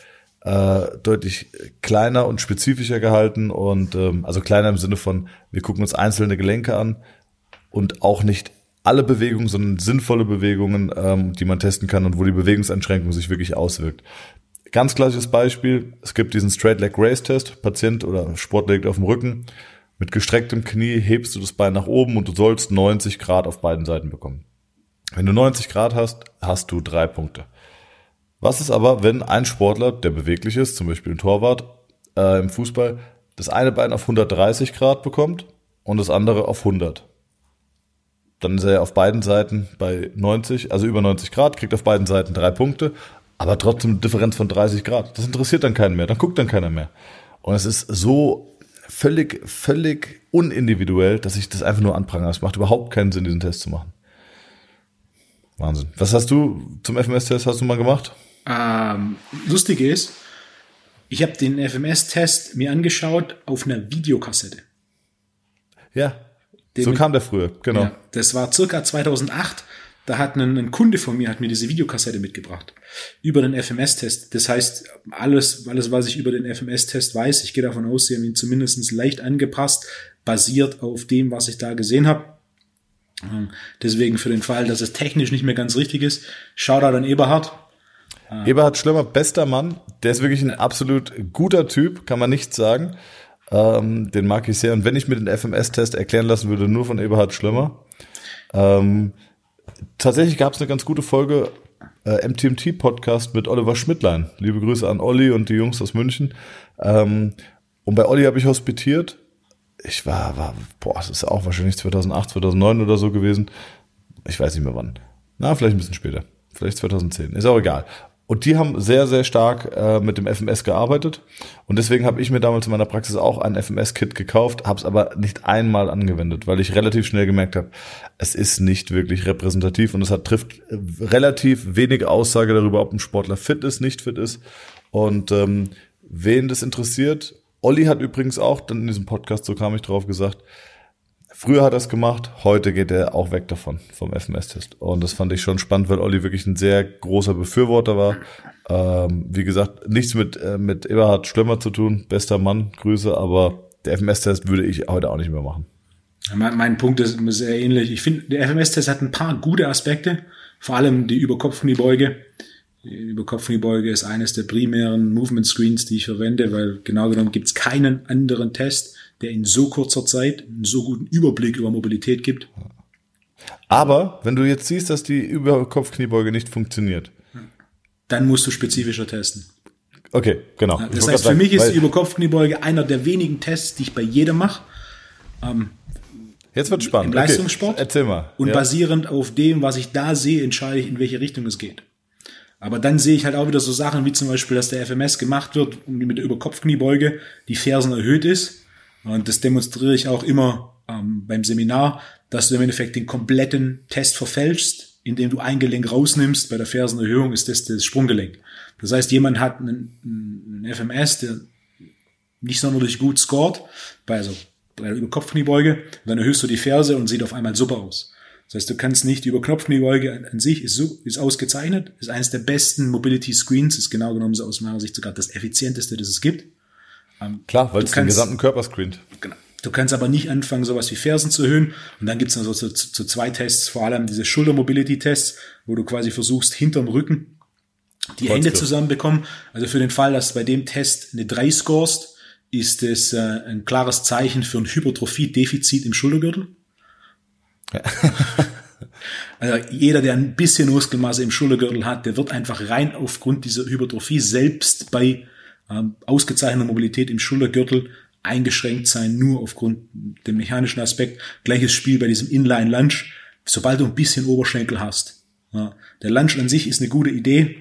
[SPEAKER 2] äh, deutlich kleiner und spezifischer gehalten und ähm, also kleiner im Sinne von, wir gucken uns einzelne Gelenke an und auch nicht alle Bewegungen, sondern sinnvolle Bewegungen, ähm, die man testen kann und wo die Bewegungseinschränkung sich wirklich auswirkt. Ganz klassisches Beispiel, es gibt diesen Straight Leg Race Test, Patient oder Sportler liegt auf dem Rücken, mit gestrecktem Knie hebst du das Bein nach oben und du sollst 90 Grad auf beiden Seiten bekommen. Wenn du 90 Grad hast, hast du drei Punkte. Was ist aber, wenn ein Sportler, der beweglich ist, zum Beispiel ein Torwart äh, im Fußball, das eine Bein auf 130 Grad bekommt und das andere auf 100? Dann ist er auf beiden Seiten bei 90, also über 90 Grad, kriegt auf beiden Seiten drei Punkte, aber trotzdem eine Differenz von 30 Grad. Das interessiert dann keinen mehr, dann guckt dann keiner mehr. Und es ist so völlig, völlig unindividuell, dass ich das einfach nur anprangere. Es macht überhaupt keinen Sinn, diesen Test zu machen. Wahnsinn. Was hast du zum FMS-Test hast du mal gemacht?
[SPEAKER 1] Ähm, lustig ist, ich habe den FMS-Test mir angeschaut auf einer Videokassette.
[SPEAKER 2] Ja.
[SPEAKER 1] Den
[SPEAKER 2] so kam der früher, genau.
[SPEAKER 1] Ja, das war circa 2008. Da hat ein, ein Kunde von mir hat mir diese Videokassette mitgebracht über den FMS-Test. Das heißt, alles, alles, was ich über den FMS-Test weiß, ich gehe davon aus, sie haben ihn zumindest leicht angepasst, basiert auf dem, was ich da gesehen habe. Ähm, Deswegen für den Fall, dass es technisch nicht mehr ganz richtig ist, Shoutout an Eberhard.
[SPEAKER 2] Eberhard Schlemmer, bester Mann. Der ist wirklich ein absolut guter Typ, kann man nicht sagen. Ähm, den mag ich sehr. Und wenn ich mir den FMS-Test erklären lassen würde, nur von Eberhard Schlemmer. Ähm, tatsächlich gab es eine ganz gute Folge äh, MTMT-Podcast mit Oliver Schmidtlein. Liebe Grüße an Olli und die Jungs aus München. Ähm, und bei Olli habe ich hospitiert. Ich war, war, boah, das ist auch wahrscheinlich 2008, 2009 oder so gewesen. Ich weiß nicht mehr wann. Na, vielleicht ein bisschen später. Vielleicht 2010. Ist auch egal. Und die haben sehr, sehr stark äh, mit dem FMS gearbeitet. Und deswegen habe ich mir damals in meiner Praxis auch ein FMS-Kit gekauft, habe es aber nicht einmal angewendet, weil ich relativ schnell gemerkt habe, es ist nicht wirklich repräsentativ und es hat, trifft äh, relativ wenig Aussage darüber, ob ein Sportler fit ist, nicht fit ist. Und ähm, wen das interessiert, Olli hat übrigens auch dann in diesem Podcast, so kam ich drauf gesagt, Früher hat er es gemacht, heute geht er auch weg davon, vom FMS-Test. Und das fand ich schon spannend, weil Olli wirklich ein sehr großer Befürworter war. Ähm, wie gesagt, nichts mit, äh, mit Eberhard Schlemmer zu tun, bester Mann, Grüße, aber der FMS-Test würde ich heute auch nicht mehr machen.
[SPEAKER 1] Mein, mein Punkt ist sehr ähnlich. Ich finde, der FMS-Test hat ein paar gute Aspekte, vor allem die Überkopfkniebeuge. Die Überkopfkniebeuge ist eines der primären Movement Screens, die ich verwende, weil genau genommen gibt es keinen anderen Test, der in so kurzer Zeit einen so guten Überblick über Mobilität gibt.
[SPEAKER 2] Aber wenn du jetzt siehst, dass die Überkopfkniebeuge nicht funktioniert,
[SPEAKER 1] dann musst du spezifischer testen.
[SPEAKER 2] Okay, genau.
[SPEAKER 1] Das heißt, für mich ist die Überkopfkniebeuge einer der wenigen Tests, die ich bei jedem mache. Ähm,
[SPEAKER 2] Jetzt wird spannend.
[SPEAKER 1] Im Leistungssport.
[SPEAKER 2] Okay. Erzähl mal.
[SPEAKER 1] Und ja. basierend auf dem, was ich da sehe, entscheide ich, in welche Richtung es geht. Aber dann sehe ich halt auch wieder so Sachen wie zum Beispiel, dass der FMS gemacht wird, mit der Überkopfkniebeuge die Fersen erhöht ist. Und das demonstriere ich auch immer ähm, beim Seminar, dass du im Endeffekt den kompletten Test verfälschst, indem du ein Gelenk rausnimmst. Bei der Fersenerhöhung ist das das Sprunggelenk. Das heißt, jemand hat einen, einen FMS, der nicht sonderlich gut scored, bei, also bei der Überkopfkniebeuge, dann erhöhst du die Ferse und sieht auf einmal super aus. Das heißt, du kannst nicht, die Überknopfkniebeuge an, sich ist, so, ist ausgezeichnet, ist eines der besten Mobility Screens, ist genau genommen so aus meiner Sicht sogar das effizienteste, das es gibt.
[SPEAKER 2] Ähm, Klar, weil es den gesamten Körper screent.
[SPEAKER 1] Genau. Du kannst aber nicht anfangen, sowas wie Fersen zu erhöhen. Und dann gibt es also zu, zu, zu zwei Tests, vor allem diese Schulter-Mobility-Tests, wo du quasi versuchst, hinterm Rücken die Kreuzgriff. Hände zusammenbekommen. Also für den Fall, dass du bei dem Test eine 3 scorest, ist es äh, ein klares Zeichen für ein Hypertrophie-Defizit im Schultergürtel. Also jeder, der ein bisschen Muskelmasse im Schultergürtel hat, der wird einfach rein aufgrund dieser Hypertrophie selbst bei ähm, ausgezeichneter Mobilität im Schultergürtel eingeschränkt sein, nur aufgrund dem mechanischen Aspekt. Gleiches Spiel bei diesem Inline-Lunge. Sobald du ein bisschen Oberschenkel hast. Ja, der Lunge an sich ist eine gute Idee,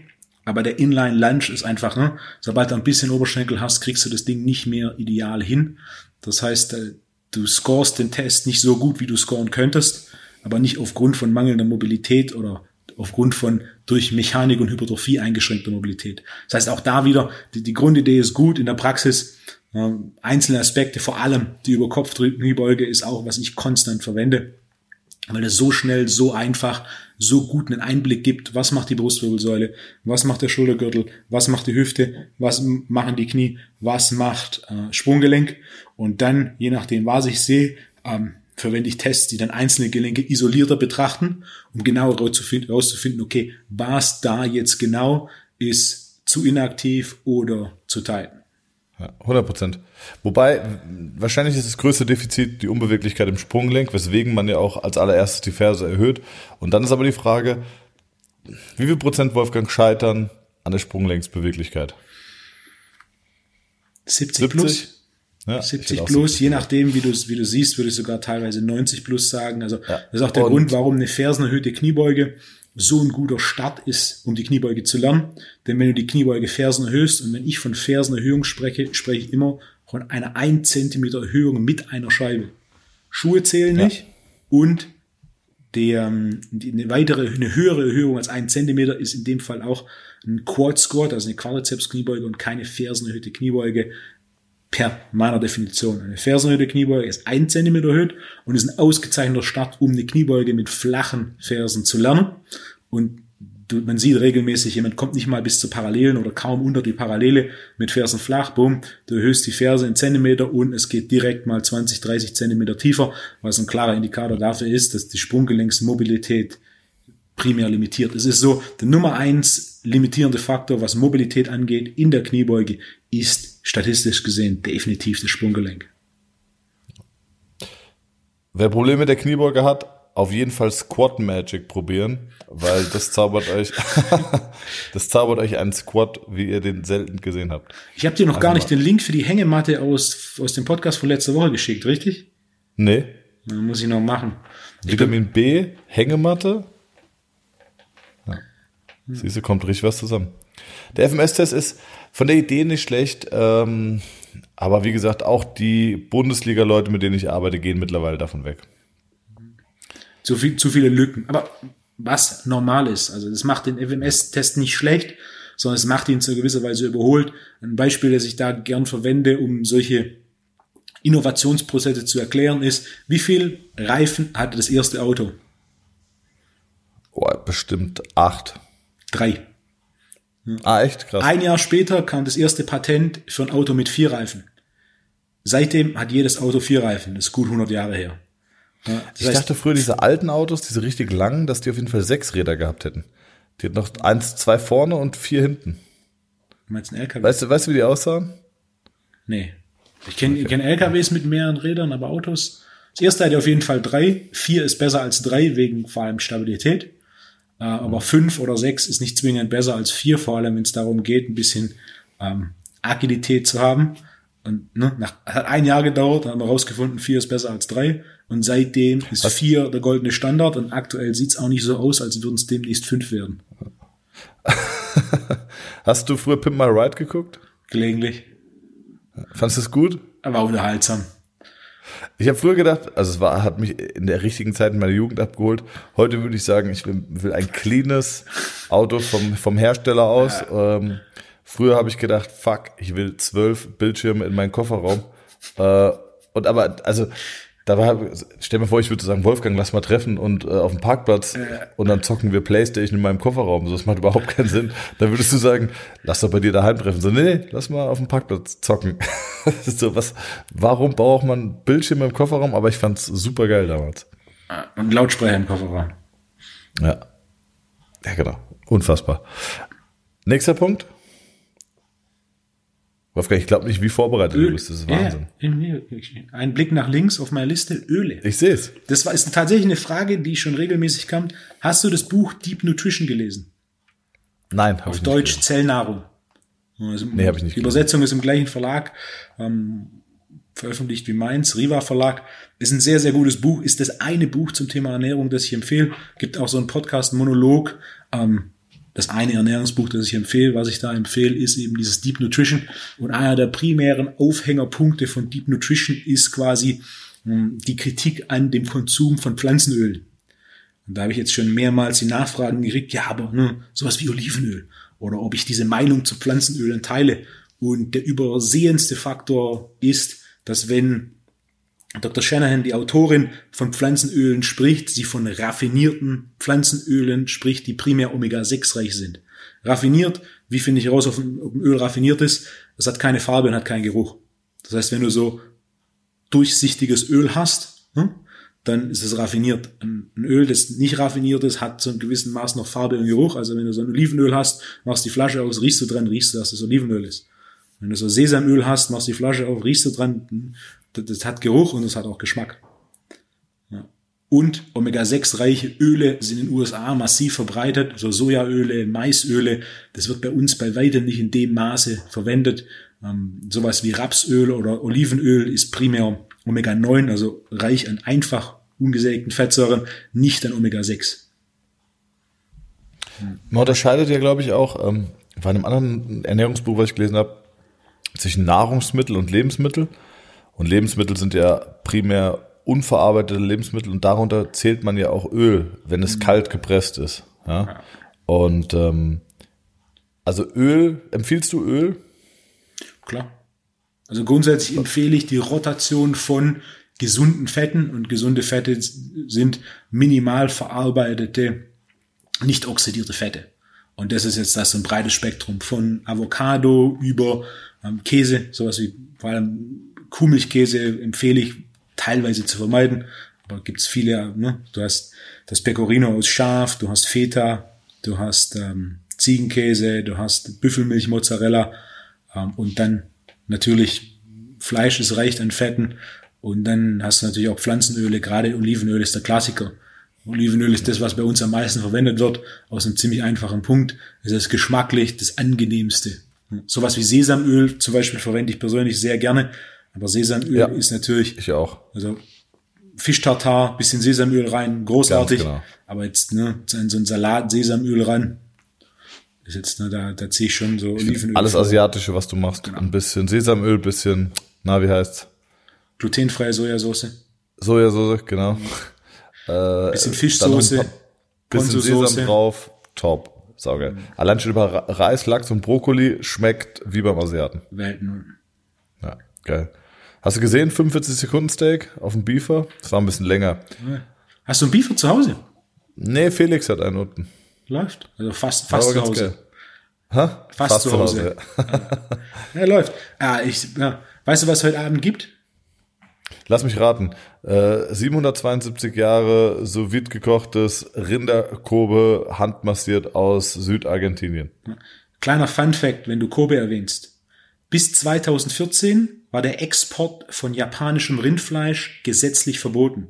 [SPEAKER 1] aber der Inline Lunge ist einfach, ne, sobald du ein bisschen Oberschenkel hast, kriegst du das Ding nicht mehr ideal hin. Das heißt, äh, du scorest den Test nicht so gut, wie du scoren könntest, aber nicht aufgrund von mangelnder Mobilität oder aufgrund von durch Mechanik und Hypertrophie eingeschränkter Mobilität. Das heißt, auch da wieder, die, die Grundidee ist gut, in der Praxis äh, einzelne Aspekte, vor allem die Überkopfkniebeuge ist auch, was ich konstant verwende weil es so schnell, so einfach, so gut einen Einblick gibt, was macht die Brustwirbelsäule, was macht der Schultergürtel, was macht die Hüfte, was machen die Knie, was macht äh, Sprunggelenk und dann, je nachdem, was ich sehe, ähm, verwende ich Tests, die dann einzelne Gelenke isolierter betrachten, um genau herauszufinden, okay, was da jetzt genau ist zu inaktiv oder zu tight.
[SPEAKER 2] Ja, 100 Prozent. Wobei, wahrscheinlich ist das größte Defizit die Unbeweglichkeit im Sprunggelenk, weswegen man ja auch als allererstes die Ferse erhöht. Und dann ist aber die Frage, wie viel Prozent Wolfgang scheitern an der Sprunggelenksbeweglichkeit?
[SPEAKER 1] 70, 70? plus. Ja, 70 plus, 70 je nachdem, wie du, wie du siehst, würde ich sogar teilweise 90 plus sagen. Also, ja. das ist auch der Und Grund, warum eine fersenerhöhte Kniebeuge so ein guter Start ist, um die Kniebeuge zu lernen. Denn wenn du die Kniebeuge Fersen erhöhst, und wenn ich von Fersenerhöhung spreche, spreche ich immer von einer 1 cm Erhöhung mit einer Scheibe. Schuhe zählen ja. nicht und der, die, eine weitere, eine höhere Erhöhung als 1 cm ist in dem Fall auch ein Quad Squat, also eine Quadrizeps-Kniebeuge und keine fersenerhöhte Kniebeuge per meiner Definition. Eine fersenerhöhte Kniebeuge ist 1 cm erhöht und ist ein ausgezeichneter Start, um eine Kniebeuge mit flachen Fersen zu lernen. Und man sieht regelmäßig, jemand kommt nicht mal bis zur Parallelen oder kaum unter die Parallele mit Fersen flach, boom, du erhöhst die Ferse in Zentimeter und es geht direkt mal 20, 30 Zentimeter tiefer, was ein klarer Indikator dafür ist, dass die Sprunggelenksmobilität primär limitiert. Es ist so, der Nummer eins limitierende Faktor, was Mobilität angeht, in der Kniebeuge, ist statistisch gesehen definitiv das Sprunggelenk.
[SPEAKER 2] Wer Probleme mit der Kniebeuge hat, auf jeden Fall Squat Magic probieren, weil das zaubert euch, das zaubert euch einen Squat, wie ihr den selten gesehen habt.
[SPEAKER 1] Ich habe dir noch also gar nicht den Link für die Hängematte aus, aus dem Podcast von letzter Woche geschickt, richtig?
[SPEAKER 2] Nee.
[SPEAKER 1] Dann muss ich noch machen.
[SPEAKER 2] Vitamin B, Hängematte. Ja. Siehst du, kommt richtig was zusammen. Der FMS-Test ist von der Idee nicht schlecht, ähm, aber wie gesagt, auch die Bundesliga-Leute, mit denen ich arbeite, gehen mittlerweile davon weg
[SPEAKER 1] zu, viel, zu viele Lücken. Aber was normal ist, also das macht den FMS-Test nicht schlecht, sondern es macht ihn zu gewisser Weise überholt. Ein Beispiel, das ich da gern verwende, um solche Innovationsprozesse zu erklären, ist, wie viel Reifen hatte das erste Auto?
[SPEAKER 2] Oh, bestimmt acht.
[SPEAKER 1] Drei.
[SPEAKER 2] Ah, echt krass.
[SPEAKER 1] Ein Jahr später kam das erste Patent für ein Auto mit vier Reifen. Seitdem hat jedes Auto vier Reifen. Das ist gut 100 Jahre her.
[SPEAKER 2] Ja, ich heißt, dachte früher, diese alten Autos, diese richtig langen, dass die auf jeden Fall sechs Räder gehabt hätten. Die hatten noch eins, zwei vorne und vier hinten.
[SPEAKER 1] Du meinst ein LKW?
[SPEAKER 2] Weißt du, weißt du, wie die aussahen?
[SPEAKER 1] Nee. Ich kenne okay. kenn LKWs mit mehreren Rädern, aber Autos. Das erste hat ja auf jeden Fall drei. Vier ist besser als drei, wegen vor allem Stabilität. Äh, aber fünf oder sechs ist nicht zwingend besser als vier, vor allem wenn es darum geht, ein bisschen ähm, Agilität zu haben. Und ne, nach, hat ein Jahr gedauert, dann haben wir rausgefunden, vier ist besser als drei. Und seitdem ist Was? vier der goldene Standard und aktuell sieht's auch nicht so aus, als würden es demnächst fünf werden.
[SPEAKER 2] Hast du früher Pimp My Ride geguckt?
[SPEAKER 1] Gelegentlich.
[SPEAKER 2] Fandest du es gut?
[SPEAKER 1] war unterhaltsam.
[SPEAKER 2] Ich habe früher gedacht, also es war, hat mich in der richtigen Zeit in meiner Jugend abgeholt. Heute würde ich sagen, ich will, will ein cleanes Auto vom, vom Hersteller aus. Ähm, früher habe ich gedacht, fuck, ich will zwölf Bildschirme in meinen Kofferraum. Äh, und aber, also da war, stell mir vor, ich würde sagen, Wolfgang, lass mal treffen und äh, auf dem Parkplatz äh. und dann zocken wir Playstation in meinem Kofferraum. So, das macht überhaupt keinen Sinn. Dann würdest du sagen, lass doch bei dir daheim treffen. So, nee, lass mal auf dem Parkplatz zocken. so was, warum braucht man Bildschirme im Kofferraum? Aber ich fand's super geil damals.
[SPEAKER 1] Und Lautsprecher im Kofferraum.
[SPEAKER 2] Ja. Ja, genau. Unfassbar. Nächster Punkt. Wolfgang, ich glaube nicht, wie vorbereitet Öl. du bist. Das ist Wahnsinn.
[SPEAKER 1] Ja, ein Blick nach links auf meiner Liste, Öle.
[SPEAKER 2] Ich sehe es.
[SPEAKER 1] Das war, ist tatsächlich eine Frage, die schon regelmäßig kam. Hast du das Buch Deep Nutrition gelesen?
[SPEAKER 2] Nein,
[SPEAKER 1] habe ich nicht. Auf Deutsch. Zellnahrung.
[SPEAKER 2] Also, nee, habe ich nicht.
[SPEAKER 1] Die Übersetzung ist im gleichen Verlag, ähm, veröffentlicht wie meins, Riva Verlag. Ist ein sehr, sehr gutes Buch. Ist das eine Buch zum Thema Ernährung, das ich empfehle. Gibt auch so einen Podcast, Monolog. Ähm, das eine Ernährungsbuch, das ich empfehle, was ich da empfehle, ist eben dieses Deep Nutrition. Und einer der primären Aufhängerpunkte von Deep Nutrition ist quasi hm, die Kritik an dem Konsum von Pflanzenöl. Und da habe ich jetzt schon mehrmals die Nachfragen gekriegt, ja, aber ne, sowas wie Olivenöl oder ob ich diese Meinung zu Pflanzenölen teile. Und der übersehendste Faktor ist, dass wenn Dr. Shanahan, die Autorin von Pflanzenölen, spricht sie von raffinierten Pflanzenölen, spricht, die primär Omega-6 reich sind. Raffiniert, wie finde ich heraus, ob ein Öl raffiniert ist? Das hat keine Farbe und hat keinen Geruch. Das heißt, wenn du so durchsichtiges Öl hast, hm, dann ist es raffiniert. Ein Öl, das nicht raffiniert ist, hat so einen gewissen Maß noch Farbe und Geruch. Also wenn du so ein Olivenöl hast, machst die Flasche aus, riechst du dran, riechst du, dass das Olivenöl ist. Wenn du so Sesamöl hast, machst die Flasche auf, riechst du dran, das, hat Geruch und es hat auch Geschmack. Und Omega-6-reiche Öle sind in den USA massiv verbreitet, so Sojaöle, Maisöle. Das wird bei uns bei weitem nicht in dem Maße verwendet. Ähm, sowas wie Rapsöl oder Olivenöl ist primär Omega-9, also reich an einfach ungesägten Fettsäuren, nicht an Omega-6.
[SPEAKER 2] Man unterscheidet ja, glaube ich, auch ähm, bei einem anderen Ernährungsbuch, was ich gelesen habe, zwischen Nahrungsmittel und Lebensmittel. Und Lebensmittel sind ja primär unverarbeitete Lebensmittel und darunter zählt man ja auch Öl, wenn es mhm. kalt gepresst ist. Ja? Und ähm, also Öl, empfiehlst du Öl?
[SPEAKER 1] Klar. Also grundsätzlich empfehle ich die Rotation von gesunden Fetten und gesunde Fette sind minimal verarbeitete, nicht oxidierte Fette. Und das ist jetzt das so ein breites Spektrum von Avocado über ähm, Käse, sowas wie vor allem Kuhmilchkäse empfehle ich teilweise zu vermeiden. Aber gibt's viele, ne? Du hast das Pecorino aus Schaf, du hast Feta, du hast ähm, Ziegenkäse, du hast Büffelmilch, Mozzarella ähm, und dann natürlich Fleisch, es reicht an Fetten. Und dann hast du natürlich auch Pflanzenöle, gerade Olivenöl ist der Klassiker. Olivenöl ist das, was bei uns am meisten verwendet wird, aus einem ziemlich einfachen Punkt. Es ist geschmacklich das angenehmste. Sowas wie Sesamöl zum Beispiel verwende ich persönlich sehr gerne, aber Sesamöl ja, ist natürlich.
[SPEAKER 2] Ich auch.
[SPEAKER 1] Also Fischtartar, bisschen Sesamöl rein, großartig. Genau. Aber jetzt ne, so ein Salat Sesamöl ran. Ist jetzt, ne, da, da ziehe ich schon so
[SPEAKER 2] ich Olivenöl. Alles vor. Asiatische, was du machst. Genau. Ein bisschen Sesamöl, bisschen, na, wie heißt's?
[SPEAKER 1] Glutenfreie Sojasauce.
[SPEAKER 2] Sojasauce, genau.
[SPEAKER 1] Äh, bisschen Fischsoße.
[SPEAKER 2] Bisschen Sesam drauf. Top. Saugeil. Mhm. Allein schon über Reis, Lachs und Brokkoli schmeckt wie beim Asiaten.
[SPEAKER 1] Welten.
[SPEAKER 2] Ja, geil. Hast du gesehen, 45 Sekunden Steak auf dem Beefer? Das war ein bisschen länger.
[SPEAKER 1] Hast du einen Beefer zu Hause?
[SPEAKER 2] Nee, Felix hat einen unten.
[SPEAKER 1] Läuft. Also fast, fast zu Hause.
[SPEAKER 2] Ha?
[SPEAKER 1] Fast, fast zu Hause. Hause. ja. läuft. Ah, ich, ja. Weißt du, was heute Abend gibt?
[SPEAKER 2] Lass mich raten. Äh, 772 Jahre so vide gekochtes Rinderkobe handmassiert aus Südargentinien.
[SPEAKER 1] Kleiner Fun Fact, wenn du Kobe erwähnst. Bis 2014 war der Export von japanischem Rindfleisch gesetzlich verboten.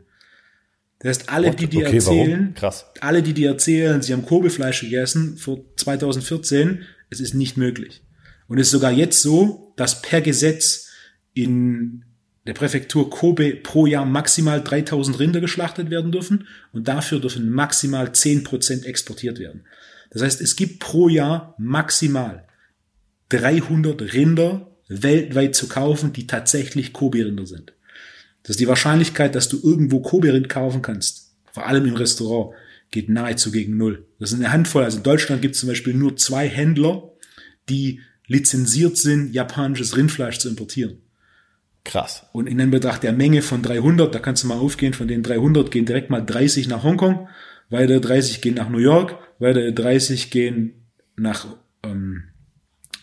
[SPEAKER 1] Das heißt, alle, die dir
[SPEAKER 2] Okay,
[SPEAKER 1] erzählen, alle, die dir erzählen, sie haben Kobe-Fleisch gegessen vor 2014, es ist nicht möglich. Und es ist sogar jetzt so, dass per Gesetz in der Präfektur Kobe pro Jahr maximal 3000 Rinder geschlachtet werden dürfen und dafür dürfen maximal 10% exportiert werden. Das heißt, es gibt pro Jahr maximal 300 Rinder weltweit zu kaufen, die tatsächlich Kobe-Rinder sind. Das ist die Wahrscheinlichkeit, dass du irgendwo Kobe-Rind kaufen kannst, vor allem im Restaurant, geht nahezu gegen null. Das ist eine Handvoll. Also in Deutschland gibt es zum Beispiel nur zwei Händler, die lizenziert sind, japanisches Rindfleisch zu importieren.
[SPEAKER 2] Krass.
[SPEAKER 1] Und in Anbetracht der Menge von 300, da kannst du mal aufgehen, von den 300 gehen direkt mal 30 nach Hongkong, weitere 30 gehen nach New York, weitere 30 gehen nach ähm,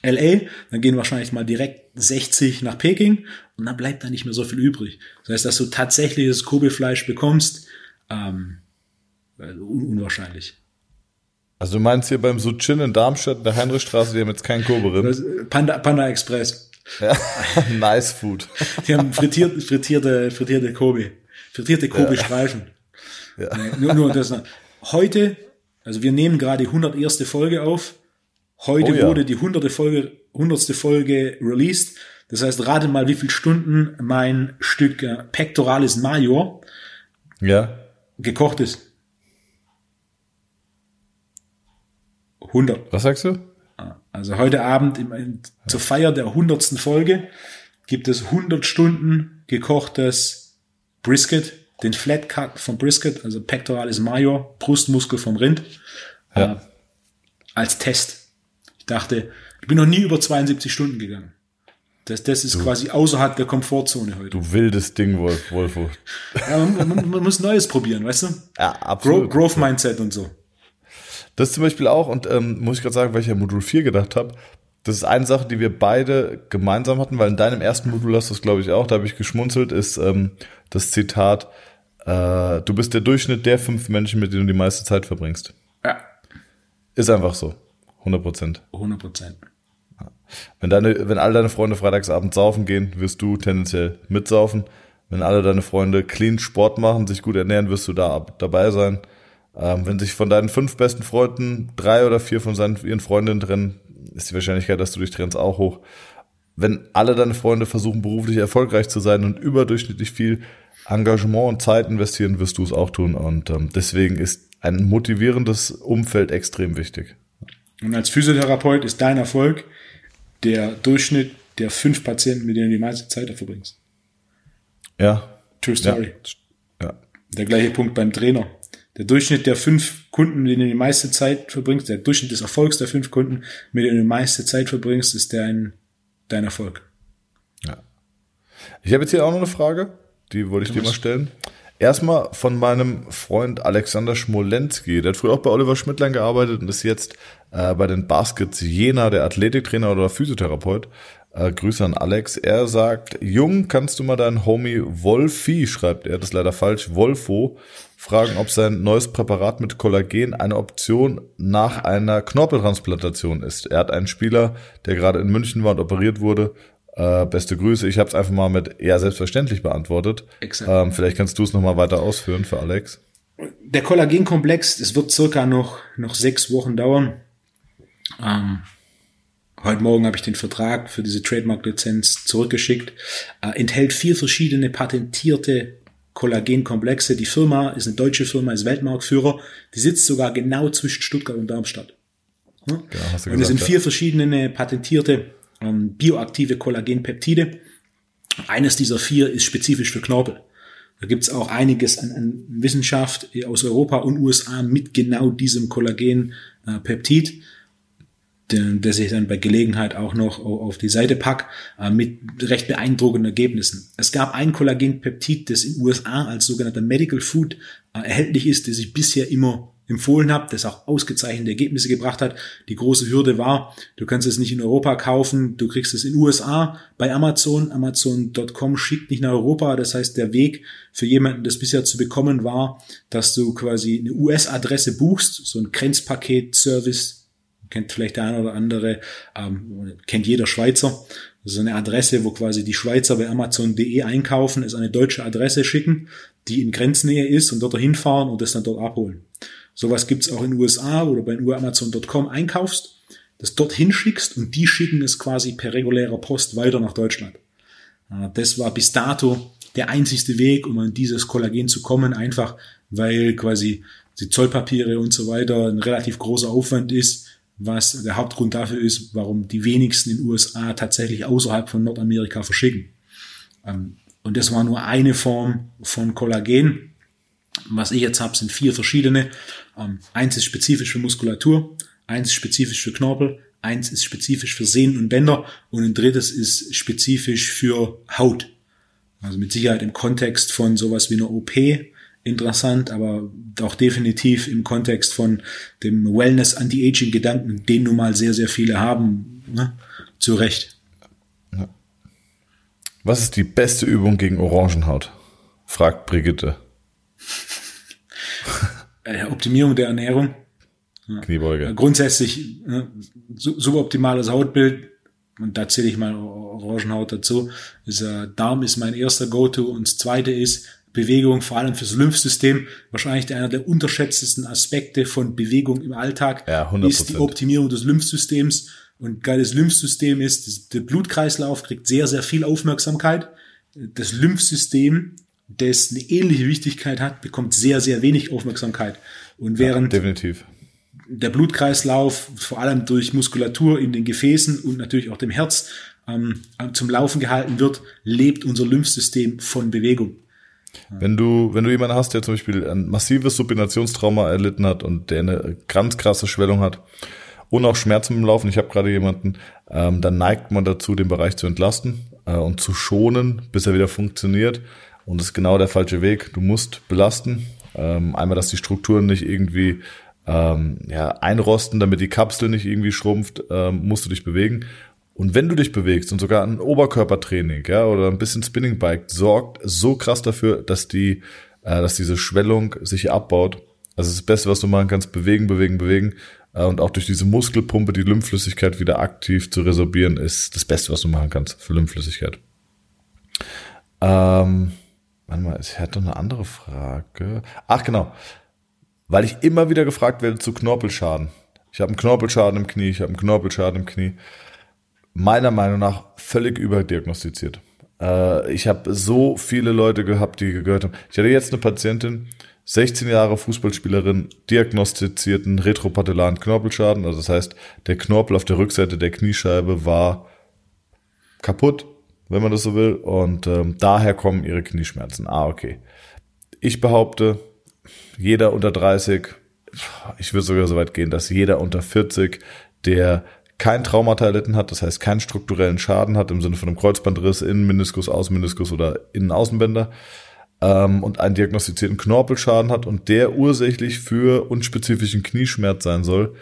[SPEAKER 1] LA, dann gehen wahrscheinlich mal direkt 60 nach Peking und dann bleibt da nicht mehr so viel übrig. Das heißt, dass du tatsächlich das Kobe-Fleisch bekommst, ähm, un unwahrscheinlich.
[SPEAKER 2] Also du meinst hier beim Suchin in Darmstadt, in der Heinrichstraße, die haben jetzt keinen Kobe
[SPEAKER 1] Das, Panda, Panda Express.
[SPEAKER 2] Ja. nice Food.
[SPEAKER 1] Die haben frittiert, frittierte, frittierte Kobe. Frittierte Kobe-Streifen.
[SPEAKER 2] Ja.
[SPEAKER 1] Nee, nur, nur das. Heute, also wir nehmen gerade die 101. Folge auf. Heute
[SPEAKER 2] Oh ja.
[SPEAKER 1] wurde die 100. Folge, 100. Folge released. Das heißt, rate mal, wie viele Stunden mein Stück äh, Pectoralis Major
[SPEAKER 2] Ja.
[SPEAKER 1] gekocht ist. 100.
[SPEAKER 2] Was sagst du?
[SPEAKER 1] Also heute Abend im, in, zur Feier der 100. Folge gibt es 100 Stunden gekochtes Brisket, den Flat Cut vom Brisket, also Pectoralis Major, Brustmuskel vom Rind,
[SPEAKER 2] Ja.
[SPEAKER 1] äh, als Test. Dachte, ich bin noch nie über 72 Stunden gegangen. Das, das ist quasi außerhalb der Komfortzone heute.
[SPEAKER 2] Du wildes Ding, Wolf, Wolfo.
[SPEAKER 1] Ja, man, man, man muss Neues probieren, weißt du?
[SPEAKER 2] Ja, absolut.
[SPEAKER 1] Growth Mindset und so.
[SPEAKER 2] Das zum Beispiel auch, und ähm, muss ich gerade sagen, weil ich ja Modul 4 gedacht habe, das ist eine Sache, die wir beide gemeinsam hatten, weil in deinem ersten Modul hast du es, glaube ich, auch, da habe ich geschmunzelt, ist ähm, das Zitat, äh, du bist der Durchschnitt der fünf Menschen, mit denen du die meiste Zeit verbringst.
[SPEAKER 1] Ja,
[SPEAKER 2] Ist einfach so. 100 Prozent.
[SPEAKER 1] 100 Prozent.
[SPEAKER 2] Wenn deine, wenn all deine Freunde freitagsabend saufen gehen, wirst du tendenziell mitsaufen. Wenn alle deine Freunde clean Sport machen, sich gut ernähren, wirst du da ab, dabei sein. Ähm, wenn sich von deinen fünf besten Freunden drei oder vier von seinen, ihren Freundinnen trennen, ist die Wahrscheinlichkeit, dass du dich trennst, auch hoch. Wenn alle deine Freunde versuchen, beruflich erfolgreich zu sein und überdurchschnittlich viel Engagement und Zeit investieren, wirst du es auch tun. Und ähm, deswegen ist ein motivierendes Umfeld extrem wichtig.
[SPEAKER 1] Und als Physiotherapeut ist dein Erfolg der Durchschnitt der fünf Patienten, mit denen du die meiste Zeit verbringst.
[SPEAKER 2] Ja.
[SPEAKER 1] True Story.
[SPEAKER 2] Ja.
[SPEAKER 1] Der gleiche Punkt beim Trainer. Der Durchschnitt der fünf Kunden, mit denen du die meiste Zeit verbringst, der Durchschnitt des Erfolgs der fünf Kunden, mit denen du die meiste Zeit verbringst, ist dein, dein Erfolg.
[SPEAKER 2] Ja. Ich habe jetzt hier auch noch eine Frage, die wollte ich dir mal stellen. Erstmal von meinem Freund Alexander Schmolenski. Der hat früher auch bei Oliver Schmidtlein gearbeitet und ist jetzt äh, bei den Baskets Jena der Athletiktrainer oder Physiotherapeut. Äh, Grüße an Alex. Er sagt, Jung, kannst du mal deinen Homie Wolfi, schreibt er, das ist leider falsch, Wolfo, fragen, ob sein neues Präparat mit Kollagen eine Option nach einer Knorpeltransplantation ist. Er hat einen Spieler, der gerade in München war und operiert wurde. Äh, beste Grüße. Ich habe es einfach mal mit eher selbstverständlich beantwortet.
[SPEAKER 1] Exakt.
[SPEAKER 2] Ähm, vielleicht kannst du es nochmal weiter ausführen für Alex.
[SPEAKER 1] Der Kollagenkomplex, es wird circa noch, noch sechs Wochen dauern. Ähm, heute Morgen habe ich den Vertrag für diese Trademark-Lizenz zurückgeschickt. Äh, enthält vier verschiedene patentierte Kollagenkomplexe. Die Firma ist eine deutsche Firma, ist Weltmarktführer. Die sitzt sogar genau zwischen Stuttgart und Darmstadt.
[SPEAKER 2] Du
[SPEAKER 1] Und es sind vier verschiedene patentierte ähm, bioaktive Kollagenpeptide. Eines dieser vier ist spezifisch für Knorpel. Da gibt's auch einiges an, an Wissenschaft aus Europa und USA mit genau diesem Kollagenpeptid, der, der sich dann bei Gelegenheit auch noch au- auf die Seite pack, äh, mit recht beeindruckenden Ergebnissen. Es gab ein Kollagenpeptid, das in USA als sogenannter Medical Food äh, erhältlich ist, das sich bisher immer empfohlen habe, das auch ausgezeichnete Ergebnisse gebracht hat. Die große Hürde war, du kannst es nicht in Europa kaufen, du kriegst es in USA bei Amazon. Amazon.com schickt nicht nach Europa. Das heißt, der Weg für jemanden, das bisher zu bekommen war, dass du quasi eine US-Adresse buchst, so ein Grenzpaket-Service, kennt vielleicht der eine oder andere, ähm, kennt jeder Schweizer. Das ist eine Adresse, wo quasi die Schweizer bei Amazon.de einkaufen, es eine deutsche Adresse schicken, die in Grenznähe ist und dort hinfahren und das dann dort abholen. Sowas gibt's auch in den USA oder bei Amazon.com einkaufst, das dorthin schickst und die schicken es quasi per regulärer Post weiter nach Deutschland. Das war bis dato der einzigste Weg, um an dieses Kollagen zu kommen, einfach weil quasi die Zollpapiere und so weiter ein relativ großer Aufwand ist, was der Hauptgrund dafür ist, warum die wenigsten in den USA tatsächlich außerhalb von Nordamerika verschicken. Ähm, und das war nur eine Form von Kollagen. Was ich jetzt habe, sind vier verschiedene. Ähm, eins ist spezifisch für Muskulatur, eins ist spezifisch für Knorpel, eins ist spezifisch für Sehnen und Bänder und ein drittes ist spezifisch für Haut. Also mit Sicherheit im Kontext von sowas wie einer OP interessant, aber auch definitiv im Kontext von dem Wellness Anti-Aging Gedanken, den nun mal sehr, sehr viele haben, ne? zu Recht.
[SPEAKER 2] Was ist die beste Übung gegen Orangenhaut? fragt Brigitte.
[SPEAKER 1] Äh, Optimierung der Ernährung.
[SPEAKER 2] Kniebeuge.
[SPEAKER 1] Grundsätzlich ne, suboptimales Hautbild, und da zähle ich mal Orangenhaut dazu. Ist, äh, Darm ist mein erster Go-To und das zweite ist Bewegung, vor allem fürs Lymphsystem. Wahrscheinlich einer der unterschätztesten Aspekte von Bewegung im Alltag
[SPEAKER 2] ja, 100%.
[SPEAKER 1] ist die Optimierung des Lymphsystems. Und geiles Lymphsystem ist, der Blutkreislauf kriegt sehr, sehr viel Aufmerksamkeit. Das Lymphsystem das eine ähnliche Wichtigkeit hat, bekommt sehr, sehr wenig Aufmerksamkeit. Und während
[SPEAKER 2] ja, definitiv.
[SPEAKER 1] der Blutkreislauf vor allem durch Muskulatur in den Gefäßen und natürlich auch dem Herz ähm, zum Laufen gehalten wird, lebt unser Lymphsystem von Bewegung.
[SPEAKER 2] Wenn du, wenn du jemanden hast, der zum Beispiel ein massives Supinationstrauma erlitten hat und der eine ganz krasse Schwellung hat und auch Schmerzen im Laufen, ich habe gerade jemanden, ähm, dann neigt man dazu, den Bereich zu entlasten äh, und zu schonen, bis er wieder funktioniert. Und das ist genau der falsche Weg. Du musst belasten. Ähm, einmal, dass die Strukturen nicht irgendwie ähm, ja, einrosten, damit die Kapsel nicht irgendwie schrumpft, ähm, musst du dich bewegen. Und wenn du dich bewegst und sogar ein Oberkörpertraining, ja, oder ein bisschen Spinningbike sorgt so krass dafür, dass die, äh, dass diese Schwellung sich abbaut. Also das Beste, was du machen kannst, bewegen, bewegen, bewegen. Äh, und auch durch diese Muskelpumpe die Lymphflüssigkeit wieder aktiv zu resorbieren, ist das Beste, was du machen kannst für Lymphflüssigkeit. Ähm, Warte mal, ich hatte eine andere Frage. Ach genau, weil ich immer wieder gefragt werde zu Knorpelschaden. Ich habe einen Knorpelschaden im Knie, ich habe einen Knorpelschaden im Knie. Meiner Meinung nach völlig überdiagnostiziert. Äh, ich habe so viele Leute gehabt, die gehört haben. Ich hatte jetzt eine Patientin, 16 Jahre Fußballspielerin, diagnostizierten retropatellaren Knorpelschaden. Also das heißt, der Knorpel auf der Rückseite der Kniescheibe war kaputt, wenn man das so will. Und ähm, daher kommen ihre Knieschmerzen. Ah, okay. Ich behaupte, jeder unter 30, ich würde sogar so weit gehen, dass jeder unter 40, der kein Traumata erlitten hat, das heißt keinen strukturellen Schaden hat im Sinne von einem Kreuzbandriss, Innenmeniskus, Außenmeniskus oder Innenaußenbänder ähm, und einen diagnostizierten Knorpelschaden hat und der ursächlich für unspezifischen Knieschmerz sein soll,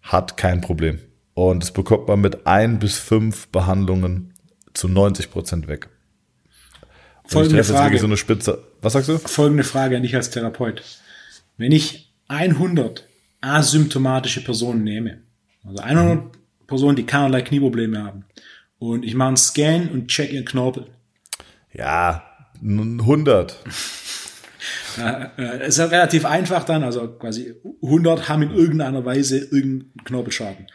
[SPEAKER 2] hat kein Problem. Und das bekommt man mit ein bis fünf Behandlungen zu 90 Prozent weg.
[SPEAKER 1] Folgende Frage.
[SPEAKER 2] So eine Spitze. Was sagst du?
[SPEAKER 1] Folgende Frage an dich als Therapeut. Wenn ich 100 asymptomatische Personen nehme, also 100 mhm. Personen, die keinerlei Knieprobleme haben, und ich mache einen Scan und check ihren Knorpel.
[SPEAKER 2] Ja, 100.
[SPEAKER 1] Äh, äh, ist ja relativ einfach dann, also quasi 100 haben in irgendeiner Weise irgendeinen Knorpelschaden.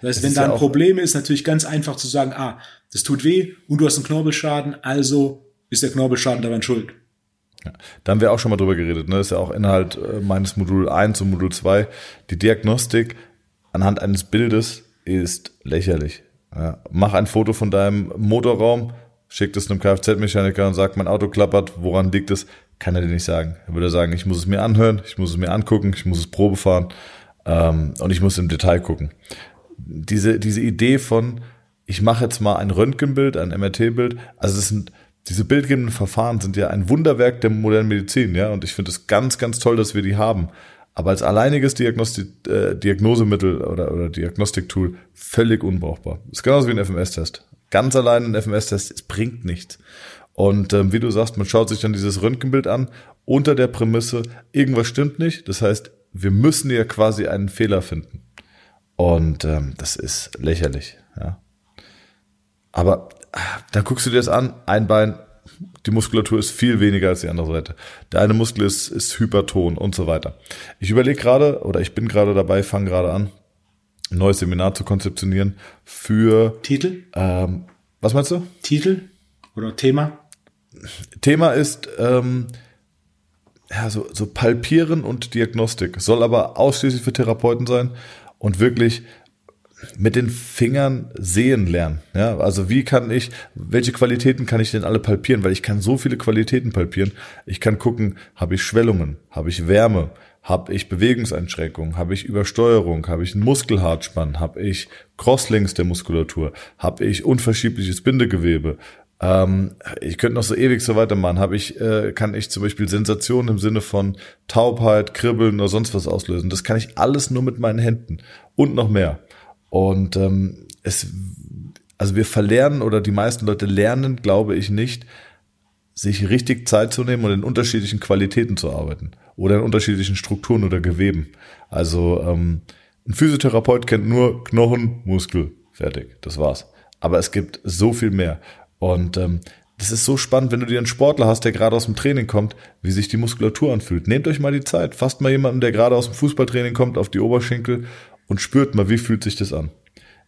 [SPEAKER 1] Das heißt, das wenn da ein ja Problem ist, natürlich ganz einfach zu sagen, ah, das tut weh und du hast einen Knorpelschaden, also ist der Knorpelschaden daran schuld.
[SPEAKER 2] Ja, da haben wir auch schon mal drüber geredet. Ne? Das ist ja auch Inhalt äh, meines Modul 1 und Modul 2. Die Diagnostik anhand eines Bildes ist lächerlich. Ja, mach ein Foto von deinem Motorraum, schick es einem Kfz-Mechaniker und sag, mein Auto klappert, woran liegt es? Kann er dir nicht sagen. Er würde sagen, ich muss es mir anhören, ich muss es mir angucken, ich muss es Probe fahren ähm, und ich muss im Detail gucken. Diese, diese Idee von, ich mache jetzt mal ein Röntgenbild, ein MRT-Bild. Also das sind diese bildgebenden Verfahren sind ja ein Wunderwerk der modernen Medizin, ja. Und ich finde es ganz, ganz toll, dass wir die haben. Aber als alleiniges Diagnosti äh, Diagnosemittel oder, oder Diagnostiktool völlig unbrauchbar. ist genauso wie ein FMS-Test. Ganz allein ein FMS-Test, es bringt nichts. Und ähm, wie du sagst, man schaut sich dann dieses Röntgenbild an unter der Prämisse, irgendwas stimmt nicht. Das heißt, wir müssen ja quasi einen Fehler finden. Und ähm, das ist lächerlich. Ja. Aber ah, da guckst du dir das an, ein Bein, die Muskulatur ist viel weniger als die andere Seite. Der eine Muskel ist, ist hyperton und so weiter. Ich überlege gerade, oder ich bin gerade dabei, fange gerade an, ein neues Seminar zu konzeptionieren für
[SPEAKER 1] Titel?
[SPEAKER 2] Ähm, was meinst du?
[SPEAKER 1] Titel oder Thema?
[SPEAKER 2] Thema ist ähm, ja, so, so Palpieren und Diagnostik. Soll aber ausschließlich für Therapeuten sein und wirklich mit den Fingern sehen lernen. Ja, also wie kann ich, welche Qualitäten kann ich denn alle palpieren? Weil ich kann so viele Qualitäten palpieren. Ich kann gucken, habe ich Schwellungen, habe ich Wärme, habe ich Bewegungseinschränkungen, habe ich Übersteuerung, habe ich einen Muskelhartspann, habe ich Crosslinks der Muskulatur, habe ich unverschiebliches Bindegewebe, ähm, ich könnte noch so ewig so weitermachen. Habe ich, äh, kann ich zum Beispiel Sensationen im Sinne von Taubheit, Kribbeln oder sonst was auslösen. Das kann ich alles nur mit meinen Händen und noch mehr. Und ähm, es, also wir verlernen oder die meisten Leute lernen, glaube ich, nicht, sich richtig Zeit zu nehmen und in unterschiedlichen Qualitäten zu arbeiten oder in unterschiedlichen Strukturen oder Geweben. Also ähm, ein Physiotherapeut kennt nur Knochen, Muskel, fertig, das war's. Aber es gibt so viel mehr. Und ähm, das ist so spannend, wenn du dir einen Sportler hast, der gerade aus dem Training kommt, wie sich die Muskulatur anfühlt. Nehmt euch mal die Zeit, fasst mal jemanden, der gerade aus dem Fußballtraining kommt, auf die Oberschenkel und spürt mal, wie fühlt sich das an.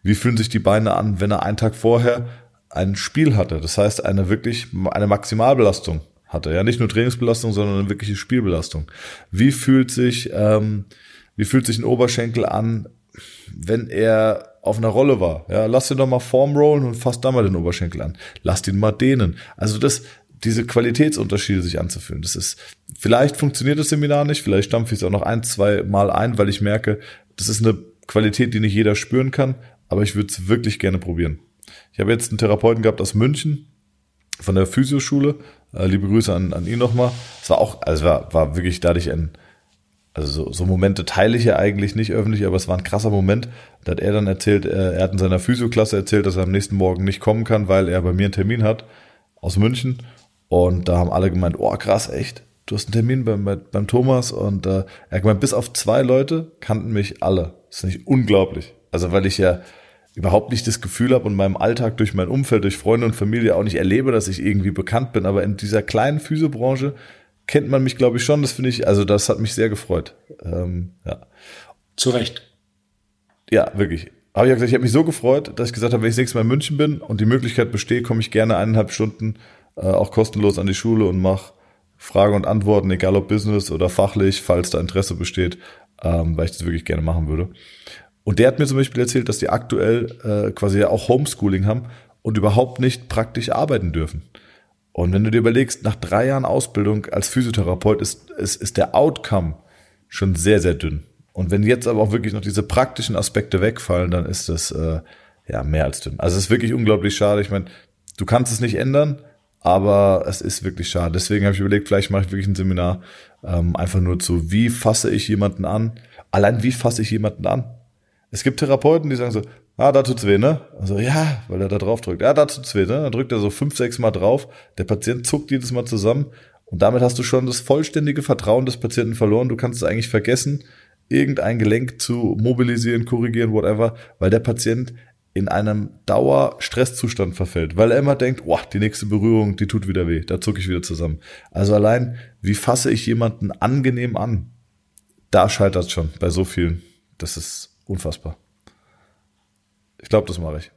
[SPEAKER 2] Wie fühlen sich die Beine an, wenn er einen Tag vorher ein Spiel hatte? Das heißt, eine wirklich, eine Maximalbelastung hatte. Ja, nicht nur Trainingsbelastung, sondern eine wirkliche Spielbelastung. Wie fühlt sich, ähm, wie fühlt sich ein Oberschenkel an, wenn er auf einer Rolle war. Ja, lass ihn doch mal Form rollen und fass da mal den Oberschenkel an. Lass ihn mal dehnen. Also das, diese Qualitätsunterschiede sich anzufühlen. Das ist, vielleicht funktioniert das Seminar nicht, vielleicht stampfe ich es auch noch ein, zwei Mal ein, weil ich merke, das ist eine Qualität, die nicht jeder spüren kann, aber ich würde es wirklich gerne probieren. Ich habe jetzt einen Therapeuten gehabt aus München, von der Physioschule. Äh, liebe Grüße an, an ihn nochmal. Es war auch, also war, war wirklich dadurch ein, also so, so Momente teile ich ja eigentlich nicht öffentlich, aber es war ein krasser Moment. Da hat er dann erzählt, äh, er hat in seiner Physioklasse erzählt, dass er am nächsten Morgen nicht kommen kann, weil er bei mir einen Termin hat aus München. Und da haben alle gemeint, oh krass, echt, du hast einen Termin beim, beim Thomas. Und äh, er hat gemeint, bis auf zwei Leute kannten mich alle. Das ist nicht unglaublich. Also weil ich ja überhaupt nicht das Gefühl habe und meinem Alltag durch mein Umfeld, durch Freunde und Familie auch nicht erlebe, dass ich irgendwie bekannt bin. Aber in dieser kleinen Physiobranche kennt man mich, glaube ich, schon. Das finde ich, also das hat mich sehr gefreut. Ähm, ja.
[SPEAKER 1] Zu Recht.
[SPEAKER 2] Ja, wirklich. Habe ich ja gesagt, ich habe mich so gefreut, dass ich gesagt habe, wenn ich nächstes Mal in München bin und die Möglichkeit besteht, komme ich gerne eineinhalb Stunden äh, auch kostenlos an die Schule und mache Fragen und Antworten, egal ob Business oder fachlich, falls da Interesse besteht, ähm, weil ich das wirklich gerne machen würde. Und der hat mir zum Beispiel erzählt, dass die aktuell äh, quasi ja auch Homeschooling haben und überhaupt nicht praktisch arbeiten dürfen. Und wenn du dir überlegst, nach drei Jahren Ausbildung als Physiotherapeut ist, ist, ist der Outcome schon sehr, sehr dünn. Und wenn jetzt aber auch wirklich noch diese praktischen Aspekte wegfallen, dann ist das äh, ja mehr als dünn. Also es ist wirklich unglaublich schade. Ich meine, du kannst es nicht ändern, aber es ist wirklich schade. Deswegen habe ich überlegt, vielleicht mache ich wirklich ein Seminar ähm, einfach nur zu, wie fasse ich jemanden an? Allein wie fasse ich jemanden an? Es gibt Therapeuten, die sagen so, ah, da tut's weh, ne? Also ja, weil er da drauf drückt. Ja, da tut's weh, ne? Dann drückt er so fünf, sechs Mal drauf. Der Patient zuckt jedes Mal zusammen. Und damit hast du schon das vollständige Vertrauen des Patienten verloren. Du kannst es eigentlich vergessen, irgendein Gelenk zu mobilisieren, korrigieren, whatever, weil der Patient in einem Dauer-Stresszustand verfällt, weil er immer denkt, oh, die nächste Berührung, die tut wieder weh, da zucke ich wieder zusammen. Also allein, wie fasse ich jemanden angenehm an? Da scheitert schon bei so vielen. Das ist unfassbar. Ich glaube, das mache ich.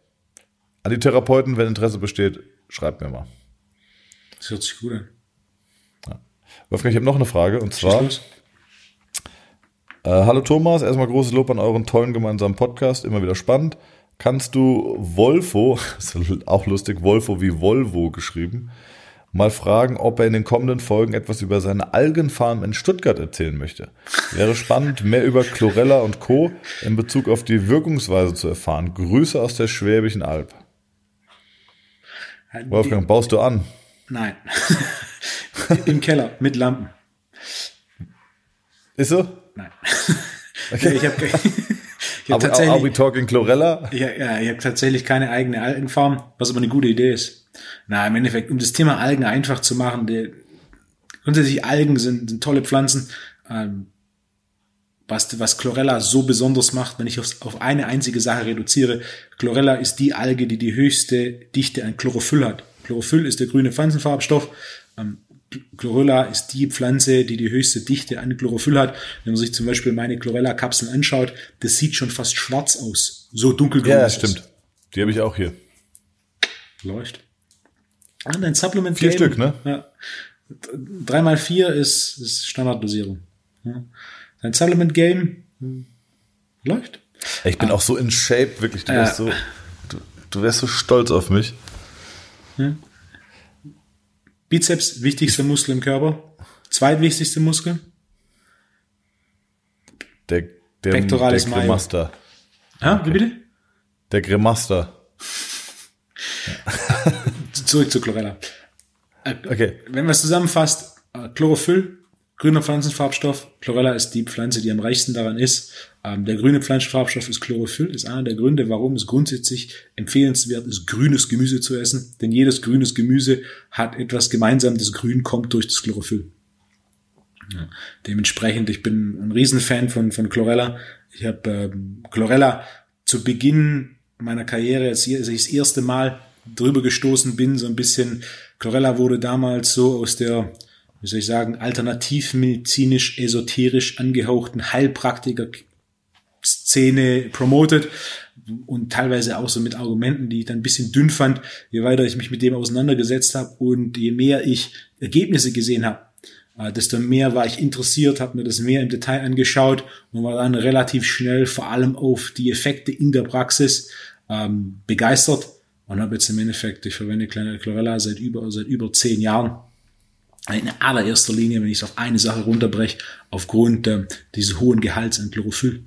[SPEAKER 2] An die Therapeuten, wenn Interesse besteht, schreibt mir mal.
[SPEAKER 1] Das hört sich gut an.
[SPEAKER 2] Ja. Wolfgang, ich habe noch eine Frage und zwar. Äh, hallo Thomas, erstmal großes Lob an euren tollen gemeinsamen Podcast, immer wieder spannend. Kannst du Wolfo, ist auch lustig, Wolfo wie Volvo geschrieben, mal fragen, ob er in den kommenden Folgen etwas über seine Algenfarm in Stuttgart erzählen möchte. Wäre spannend, mehr über Chlorella und Co. in Bezug auf die Wirkungsweise zu erfahren. Grüße aus der Schwäbischen Alb. Wolfgang, baust du an?
[SPEAKER 1] Nein. Im Keller mit Lampen.
[SPEAKER 2] Ist so?
[SPEAKER 1] Nein.
[SPEAKER 2] Okay.
[SPEAKER 1] ich habe ich hab
[SPEAKER 2] Are, we- are we talking Chlorella?
[SPEAKER 1] Ja, ja, ich habe tatsächlich keine eigene Algenfarm, was aber eine gute Idee ist. Na, im Endeffekt, um das Thema Algen einfach zu machen, der, grundsätzlich Algen sind, sind tolle Pflanzen. Ähm, was, was Chlorella so besonders macht, wenn ich aufs, auf eine einzige Sache reduziere, Chlorella ist die Alge, die die höchste Dichte an Chlorophyll hat. Chlorophyll ist der grüne Pflanzenfarbstoff. Ähm, Chlorella ist die Pflanze, die die höchste Dichte an Chlorophyll hat. Wenn man sich zum Beispiel meine Chlorella-Kapseln anschaut, das sieht schon fast schwarz aus. So dunkelgrün
[SPEAKER 2] Ja, stimmt. Die habe ich auch hier.
[SPEAKER 1] Läuft. Ah, dein Supplement
[SPEAKER 2] Vier
[SPEAKER 1] Game.
[SPEAKER 2] Stück, ne?
[SPEAKER 1] Ja. Drei mal vier ist, ist Standarddosierung. Ja. Dein Supplement Game läuft.
[SPEAKER 2] Ich bin auch so in Shape, wirklich. Du wärst so, du, du wärst so stolz auf mich.
[SPEAKER 1] Bizeps, wichtigster Muskel im Körper. Zweitwichtigste Muskel.
[SPEAKER 2] Der, der,
[SPEAKER 1] Pectoralis
[SPEAKER 2] der. Grimaster.
[SPEAKER 1] Ja, wie bitte?
[SPEAKER 2] Der Grimaster.
[SPEAKER 1] Zurück zu Chlorella.
[SPEAKER 2] Okay.
[SPEAKER 1] Wenn man es zusammenfasst, äh, Chlorophyll, grüner Pflanzenfarbstoff. Chlorella ist die Pflanze, die am reichsten daran ist. Ähm, der grüne Pflanzenfarbstoff ist Chlorophyll, ist einer der Gründe, warum es grundsätzlich empfehlenswert ist, grünes Gemüse zu essen. Denn jedes grünes Gemüse hat etwas gemeinsam. Das Grün kommt durch das Chlorophyll. Ja. Dementsprechend, ich bin ein Riesenfan von, von Chlorella. Ich habe ähm, Chlorella zu Beginn meiner Karriere, als ich als ich das erste Mal drüber gestoßen bin, so ein bisschen, Chlorella wurde damals so aus der, wie soll ich sagen, alternativmedizinisch, esoterisch angehauchten Heilpraktiker Szene promoted und teilweise auch so mit Argumenten, die ich dann ein bisschen dünn fand, je weiter ich mich mit dem auseinandergesetzt habe und je mehr ich Ergebnisse gesehen habe, äh, desto mehr war ich interessiert, habe mir das mehr im Detail angeschaut und war dann relativ schnell vor allem auf die Effekte in der Praxis ähm, begeistert und habe jetzt im Endeffekt, ich verwende kleine Chlorella seit über, seit über zehn Jahren in allererster Linie, wenn ich es auf eine Sache runterbreche, aufgrund ähm, dieses hohen Gehalts an Chlorophyll.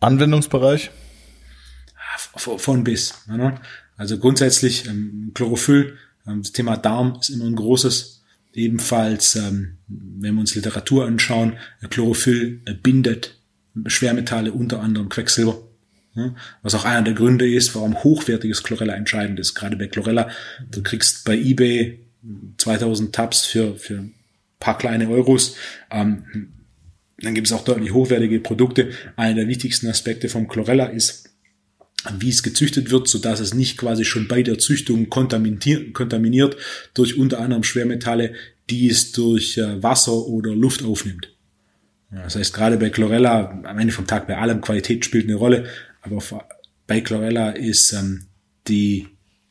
[SPEAKER 2] Anwendungsbereich?
[SPEAKER 1] Von von bis. Ne? Also grundsätzlich ähm, Chlorophyll, ähm, das Thema Darm ist immer ein großes. Ebenfalls, ähm, wenn wir uns Literatur anschauen, äh, Chlorophyll äh, bindet Schwermetalle, unter anderem Quecksilber. Ja, was auch einer der Gründe ist, warum hochwertiges Chlorella entscheidend ist. Gerade bei Chlorella, du kriegst bei eBay 2000 Tabs für, für ein paar kleine Euros. Ähm, dann gibt es auch deutlich hochwertige Produkte. Einer der wichtigsten Aspekte vom Chlorella ist, wie es gezüchtet wird, so dass es nicht quasi schon bei der Züchtung kontaminiert, durch unter anderem Schwermetalle, die es durch äh, Wasser oder Luft aufnimmt. Das heißt, gerade bei Chlorella, am Ende vom Tag bei allem, Qualität spielt eine Rolle, aber bei Chlorella ist ähm, die,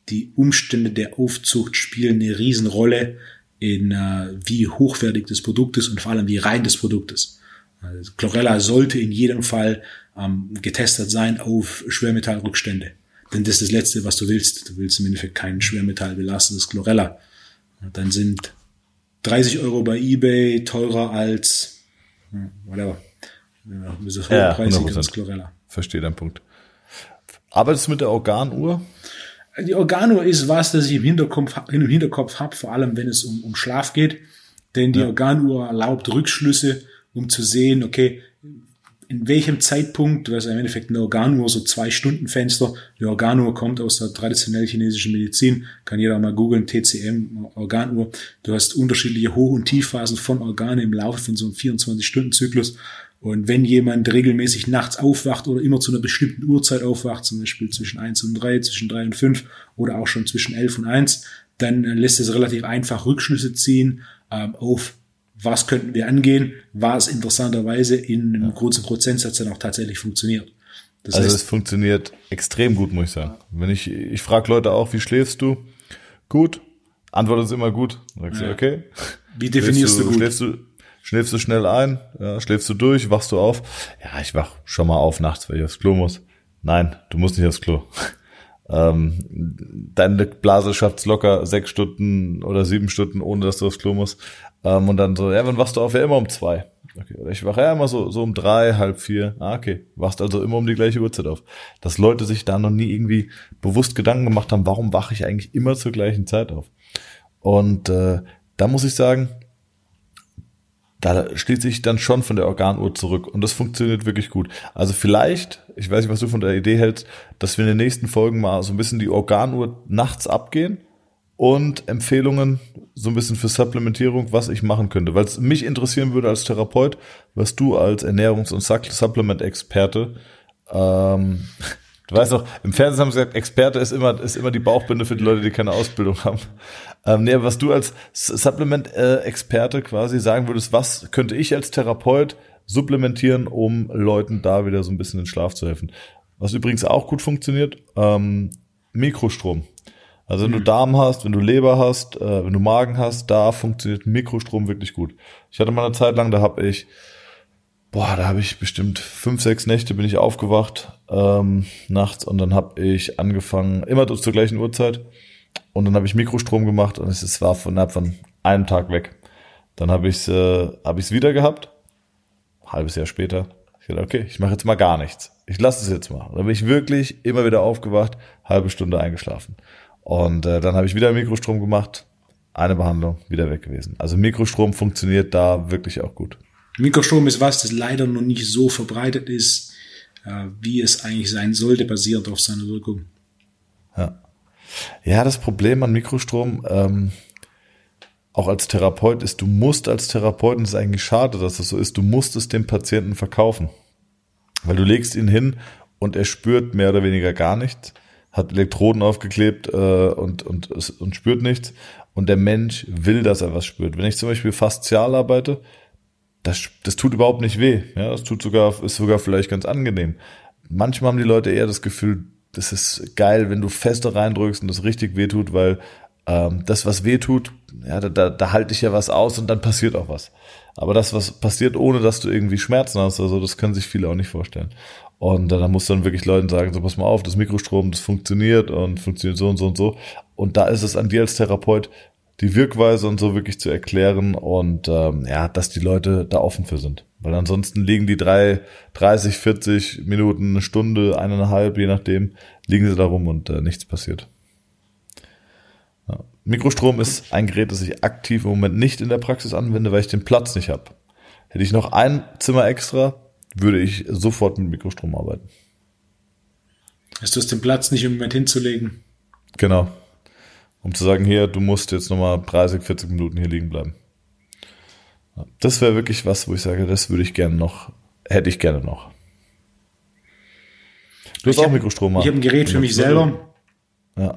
[SPEAKER 1] die Umstände der Aufzucht spielen eine Riesenrolle in äh, wie hochwertig das Produkt ist und vor allem wie rein das Produkt ist. Also Chlorella sollte in jedem Fall ähm, getestet sein auf Schwermetallrückstände. Denn das ist das Letzte, was du willst. Du willst im Endeffekt kein Schwermetall belastetes Chlorella. Und dann sind 30 Euro bei Ebay teurer als hm, whatever. Ja, das ist
[SPEAKER 2] Ja,
[SPEAKER 1] hochpreisig
[SPEAKER 2] 100%.
[SPEAKER 1] als Chlorella.
[SPEAKER 2] Verstehe deinen Punkt. Arbeitest du mit der Organuhr?
[SPEAKER 1] Die Organuhr ist was, das ich im Hinterkopf, im Hinterkopf habe, vor allem wenn es um, um Schlaf geht. Denn die Organuhr erlaubt Rückschlüsse, um zu sehen, okay, in welchem Zeitpunkt, du hast im Endeffekt eine Organuhr, so zwei Stunden Fenster. Die Organuhr kommt aus der traditionell chinesischen Medizin, kann jeder mal googeln, TCM, Organuhr. Du hast unterschiedliche Hoch- und Tiefphasen von Organen im Laufe von so einem 24-Stunden-Zyklus. Und wenn jemand regelmäßig nachts aufwacht oder immer zu einer bestimmten Uhrzeit aufwacht, zum Beispiel zwischen 1 und 3, zwischen 3 und 5 oder auch schon zwischen 11 und 1, dann äh, lässt es relativ einfach Rückschlüsse ziehen ähm, auf was könnten wir angehen, was interessanterweise in einem großen Prozentsatz dann auch tatsächlich funktioniert. Das
[SPEAKER 2] Also es
[SPEAKER 1] heißt,
[SPEAKER 2] funktioniert extrem gut, muss ich sagen. Wenn ich, ich frage Leute auch, wie schläfst du? Gut. Antwort ist immer gut. Dann Sagst du, okay.
[SPEAKER 1] wie definierst
[SPEAKER 2] schläfst
[SPEAKER 1] du gut?
[SPEAKER 2] Schläfst du, schläfst du schnell ein? Ja, schläfst du durch? Wachst du auf? Ja, ich wach schon mal auf nachts, weil ich aufs Klo muss. Nein, du musst nicht aufs Klo. Ähm, deine Blase schafft's locker sechs Stunden oder sieben Stunden, ohne dass du aufs Klo musst. Ähm, und dann so, ja, wann wachst du auf? Ja, immer um zwei. Okay, oder ich wache ja immer so, so um drei, halb vier. Ah, okay. Wachst also immer um die gleiche Uhrzeit auf. Dass Leute sich da noch nie irgendwie bewusst Gedanken gemacht haben, warum wache ich eigentlich immer zur gleichen Zeit auf? Und äh, da muss ich sagen, da schließe ich dann schon von der Organuhr zurück und das funktioniert wirklich gut. Also vielleicht, ich weiß nicht, was du von der Idee hältst, dass wir in den nächsten Folgen mal so ein bisschen die Organuhr nachts abgehen und Empfehlungen so ein bisschen für Supplementierung, was ich machen könnte, weil es mich interessieren würde als Therapeut, was du als Ernährungs- und Supplement-Experte ähm, Du weißt doch, im Fernsehen haben sie gesagt, Experte ist immer, ist immer die Bauchbinde für die Leute, die keine Ausbildung haben. Ähm, nee, was du als Supplement-Experte quasi sagen würdest, was könnte ich als Therapeut supplementieren, um Leuten da wieder so ein bisschen in den Schlaf zu helfen? Was übrigens auch gut funktioniert, ähm, Mikrostrom. Also wenn mhm. du Darm hast, wenn du Leber hast, äh, wenn du Magen hast, da funktioniert Mikrostrom wirklich gut. Ich hatte mal eine Zeit lang, da habe ich boah, da habe ich bestimmt fünf, sechs Nächte bin ich aufgewacht ähm, nachts und dann habe ich angefangen, immer zur gleichen Uhrzeit und dann habe ich Mikrostrom gemacht und es war von, von einem Tag weg. Dann habe ich es äh, hab ich's wieder gehabt, halbes Jahr später. Ich dachte, okay, ich mache jetzt mal gar nichts. Ich lasse es jetzt mal. Und dann bin ich wirklich immer wieder aufgewacht, halbe Stunde eingeschlafen. Und äh, dann habe ich wieder Mikrostrom gemacht, eine Behandlung, wieder weg gewesen. Also Mikrostrom funktioniert da wirklich auch gut.
[SPEAKER 1] Mikrostrom ist was, das leider noch nicht so verbreitet ist, äh, wie es eigentlich sein sollte, basierend auf seiner Wirkung.
[SPEAKER 2] Ja. Ja, das Problem an Mikrostrom, ähm, auch als Therapeut ist, du musst als Therapeut, und es ist eigentlich schade, dass das so ist, du musst es dem Patienten verkaufen. Weil du legst ihn hin und er spürt mehr oder weniger gar nichts, hat Elektroden aufgeklebt äh, und, und, und spürt nichts. Und der Mensch will, dass er was spürt. Wenn ich zum Beispiel faszial arbeite, das, das tut überhaupt nicht weh. Ja, das tut sogar, ist sogar vielleicht ganz angenehm. Manchmal haben die Leute eher das Gefühl, das ist geil, wenn du fester reindrückst und das richtig weh tut, weil ähm, das, was weh tut, ja, da, da, da halte ich ja was aus und dann passiert auch was. Aber das, was passiert, ohne dass du irgendwie Schmerzen hast, also das können sich viele auch nicht vorstellen. Und äh, da muss dann wirklich Leuten sagen, so pass mal auf, das Mikrostrom, das funktioniert und funktioniert so und so und so. Und da ist es an dir als Therapeut, die Wirkweise und so wirklich zu erklären und ähm, ja, dass die Leute da offen für sind. Weil ansonsten liegen die drei, 30, 40 Minuten, eine Stunde, eineinhalb, je nachdem, liegen sie da rum und äh, nichts passiert. Ja. Mikrostrom ist ein Gerät, das ich aktiv im Moment nicht in der Praxis anwende, weil ich den Platz nicht habe. Hätte ich noch ein Zimmer extra, würde ich sofort mit Mikrostrom arbeiten.
[SPEAKER 1] Hast du es den Platz nicht im Moment hinzulegen?
[SPEAKER 2] Genau um zu sagen, hier, du musst jetzt nochmal 30, 40 Minuten hier liegen bleiben. Das wäre wirklich was, wo ich sage, das würde ich gerne noch, hätte ich gerne noch.
[SPEAKER 1] Du hast auch Mikrostrom. Ich habe ein Gerät für mich selber.
[SPEAKER 2] Ja.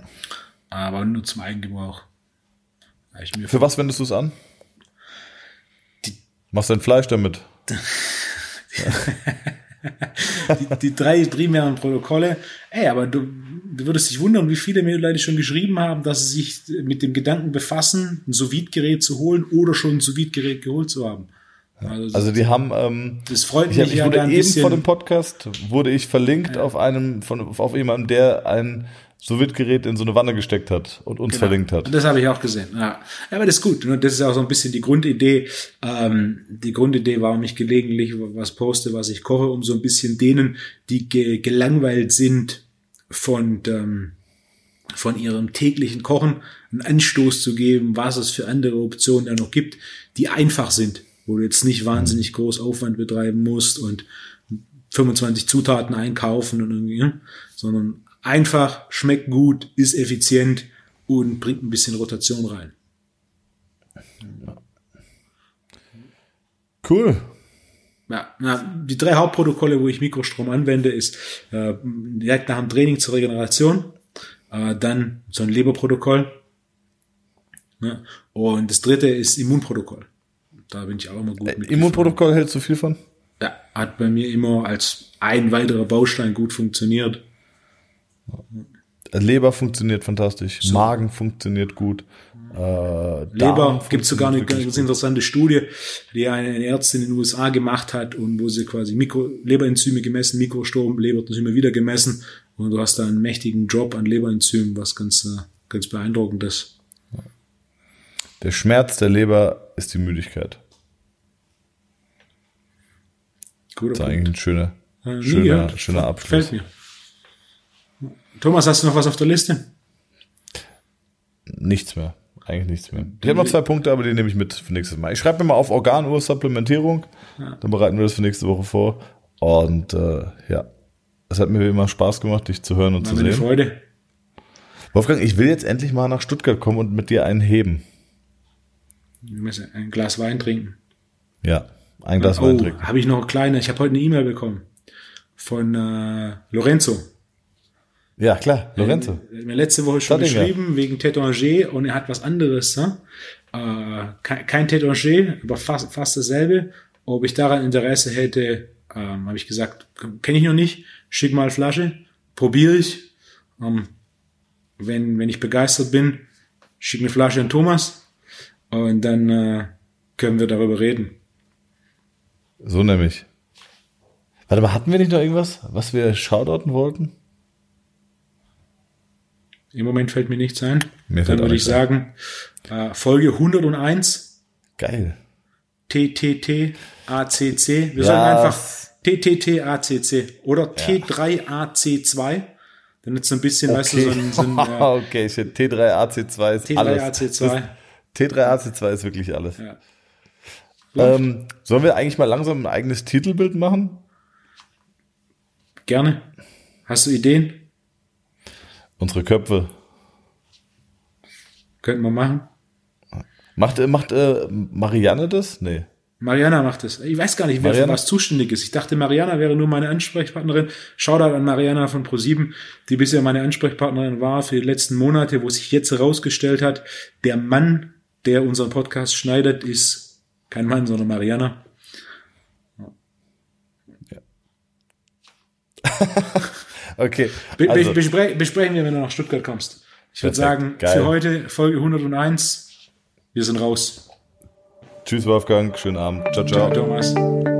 [SPEAKER 1] Aber nur zum Eigengebrauch.
[SPEAKER 2] Für was wendest du es an? Die, Machst dein Fleisch damit?
[SPEAKER 1] die, die drei primären Protokolle. Ey, aber du, du würdest dich wundern, wie viele mir Leute schon geschrieben haben, dass sie sich mit dem Gedanken befassen, ein sous gerät zu holen oder schon ein sous gerät geholt zu haben.
[SPEAKER 2] Also, also die haben, ähm,
[SPEAKER 1] das freut mich
[SPEAKER 2] ich, ich ja wurde eben vor dem Podcast wurde ich verlinkt ja. auf einem von auf jemandem, der ein Sous-Gerät in so eine Wanne gesteckt hat und uns genau. verlinkt hat.
[SPEAKER 1] Das habe ich auch gesehen. Ja. Aber das ist gut. Und das ist auch so ein bisschen die Grundidee. Ähm, die Grundidee, warum ich gelegentlich was poste, was ich koche, um so ein bisschen denen, die ge gelangweilt sind von ähm, von ihrem täglichen Kochen einen Anstoß zu geben, was es für andere Optionen da noch gibt, die einfach sind wo du jetzt nicht wahnsinnig groß Aufwand betreiben musst und 25 Zutaten einkaufen und irgendwie, ne? sondern einfach, schmeckt gut, ist effizient und bringt ein bisschen Rotation rein.
[SPEAKER 2] Cool.
[SPEAKER 1] Ja, na, die drei Hauptprotokolle, wo ich Mikrostrom anwende, ist äh, direkt nach dem Training zur Regeneration, äh, dann so ein Leberprotokoll ja, und das dritte ist Immunprotokoll. Da bin ich auch immer gut
[SPEAKER 2] äh, mit. Immunprotokoll hältst du viel von?
[SPEAKER 1] Ja, hat bei mir immer als ein weiterer Baustein gut funktioniert.
[SPEAKER 2] Leber funktioniert fantastisch, so. Magen funktioniert gut.
[SPEAKER 1] Äh, Leber gibt es sogar eine ganz interessante Studie, die eine Ärztin in den USA gemacht hat und wo sie quasi Mikro Leberenzyme gemessen, Mikrostrom, Leberenzyme wieder gemessen und du hast da einen mächtigen Drop an Leberenzymen, was ganz, äh, ganz beeindruckend ist.
[SPEAKER 2] Der Schmerz der Leber ist die Müdigkeit.
[SPEAKER 1] Guter
[SPEAKER 2] das ist eigentlich ein schöner, ja, schöner, schöner Abschluss. Gefällt
[SPEAKER 1] mir. Thomas, hast du noch was auf der Liste?
[SPEAKER 2] Nichts mehr. eigentlich nichts mehr. Ich habe noch zwei Punkte, aber die nehme ich mit für nächstes Mal. Ich schreibe mir mal auf Organuhr-Supplementierung. Ja. Dann bereiten wir das für nächste Woche vor. Und äh, ja, es hat mir wie immer Spaß gemacht, dich zu hören und War zu sehen. Eine Freude. Wolfgang, ich will jetzt endlich mal nach Stuttgart kommen und mit dir einen heben.
[SPEAKER 1] Wir müssen ein Glas Wein trinken.
[SPEAKER 2] Ja, ein Glas oh, Wein trinken.
[SPEAKER 1] Habe ich noch eine kleine. Ich habe heute eine E-Mail bekommen von äh, Lorenzo.
[SPEAKER 2] Ja, klar, Lorenzo.
[SPEAKER 1] Er hat mir letzte Woche schon Stadinger. geschrieben wegen Tétanger und er hat was anderes. Ne? Äh, kein, kein Tétanger, aber fast, fast dasselbe. Ob ich daran Interesse hätte, ähm, habe ich gesagt, kenne ich noch nicht. Schick mal Flasche, probiere ich. Ähm, wenn, wenn ich begeistert bin, schick eine Flasche an Thomas und dann äh, können wir darüber reden.
[SPEAKER 2] So nämlich. Warte mal, hatten wir nicht noch irgendwas, was wir shoutouten wollten?
[SPEAKER 1] Im Moment fällt mir nichts ein. Mir dann würde ich sagen, äh, Folge 101.
[SPEAKER 2] Geil.
[SPEAKER 1] TTT ACC. Wir ja. sagen einfach TTT ACC oder ja. T3AC2. Dann ist so ein bisschen, okay. weißt du, so ein, so ein
[SPEAKER 2] äh, Okay, T3AC2 ist T3 alles.
[SPEAKER 1] AC2.
[SPEAKER 2] T3AC2 ist wirklich alles. Ja. Ähm, sollen wir eigentlich mal langsam ein eigenes Titelbild machen?
[SPEAKER 1] Gerne. Hast du Ideen?
[SPEAKER 2] Unsere Köpfe.
[SPEAKER 1] Könnten wir machen.
[SPEAKER 2] Macht, macht äh, Marianne das? Nee.
[SPEAKER 1] Mariana macht es. Ich weiß gar nicht, wer Mariana? für was zuständig ist. Ich dachte, Mariana wäre nur meine Ansprechpartnerin. Shoutout an Mariana von Pro7, die bisher meine Ansprechpartnerin war für die letzten Monate, wo sich jetzt herausgestellt hat, der Mann, der unseren Podcast schneidet, ist kein Mann, sondern Mariana.
[SPEAKER 2] Ja. okay.
[SPEAKER 1] Also. Bespre besprechen wir, wenn du nach Stuttgart kommst. Ich würde sagen, Geil. für heute Folge 101, wir sind raus.
[SPEAKER 2] Tschüss, Wolfgang. Schönen Abend. Ciao, ciao. Ciao, Thomas.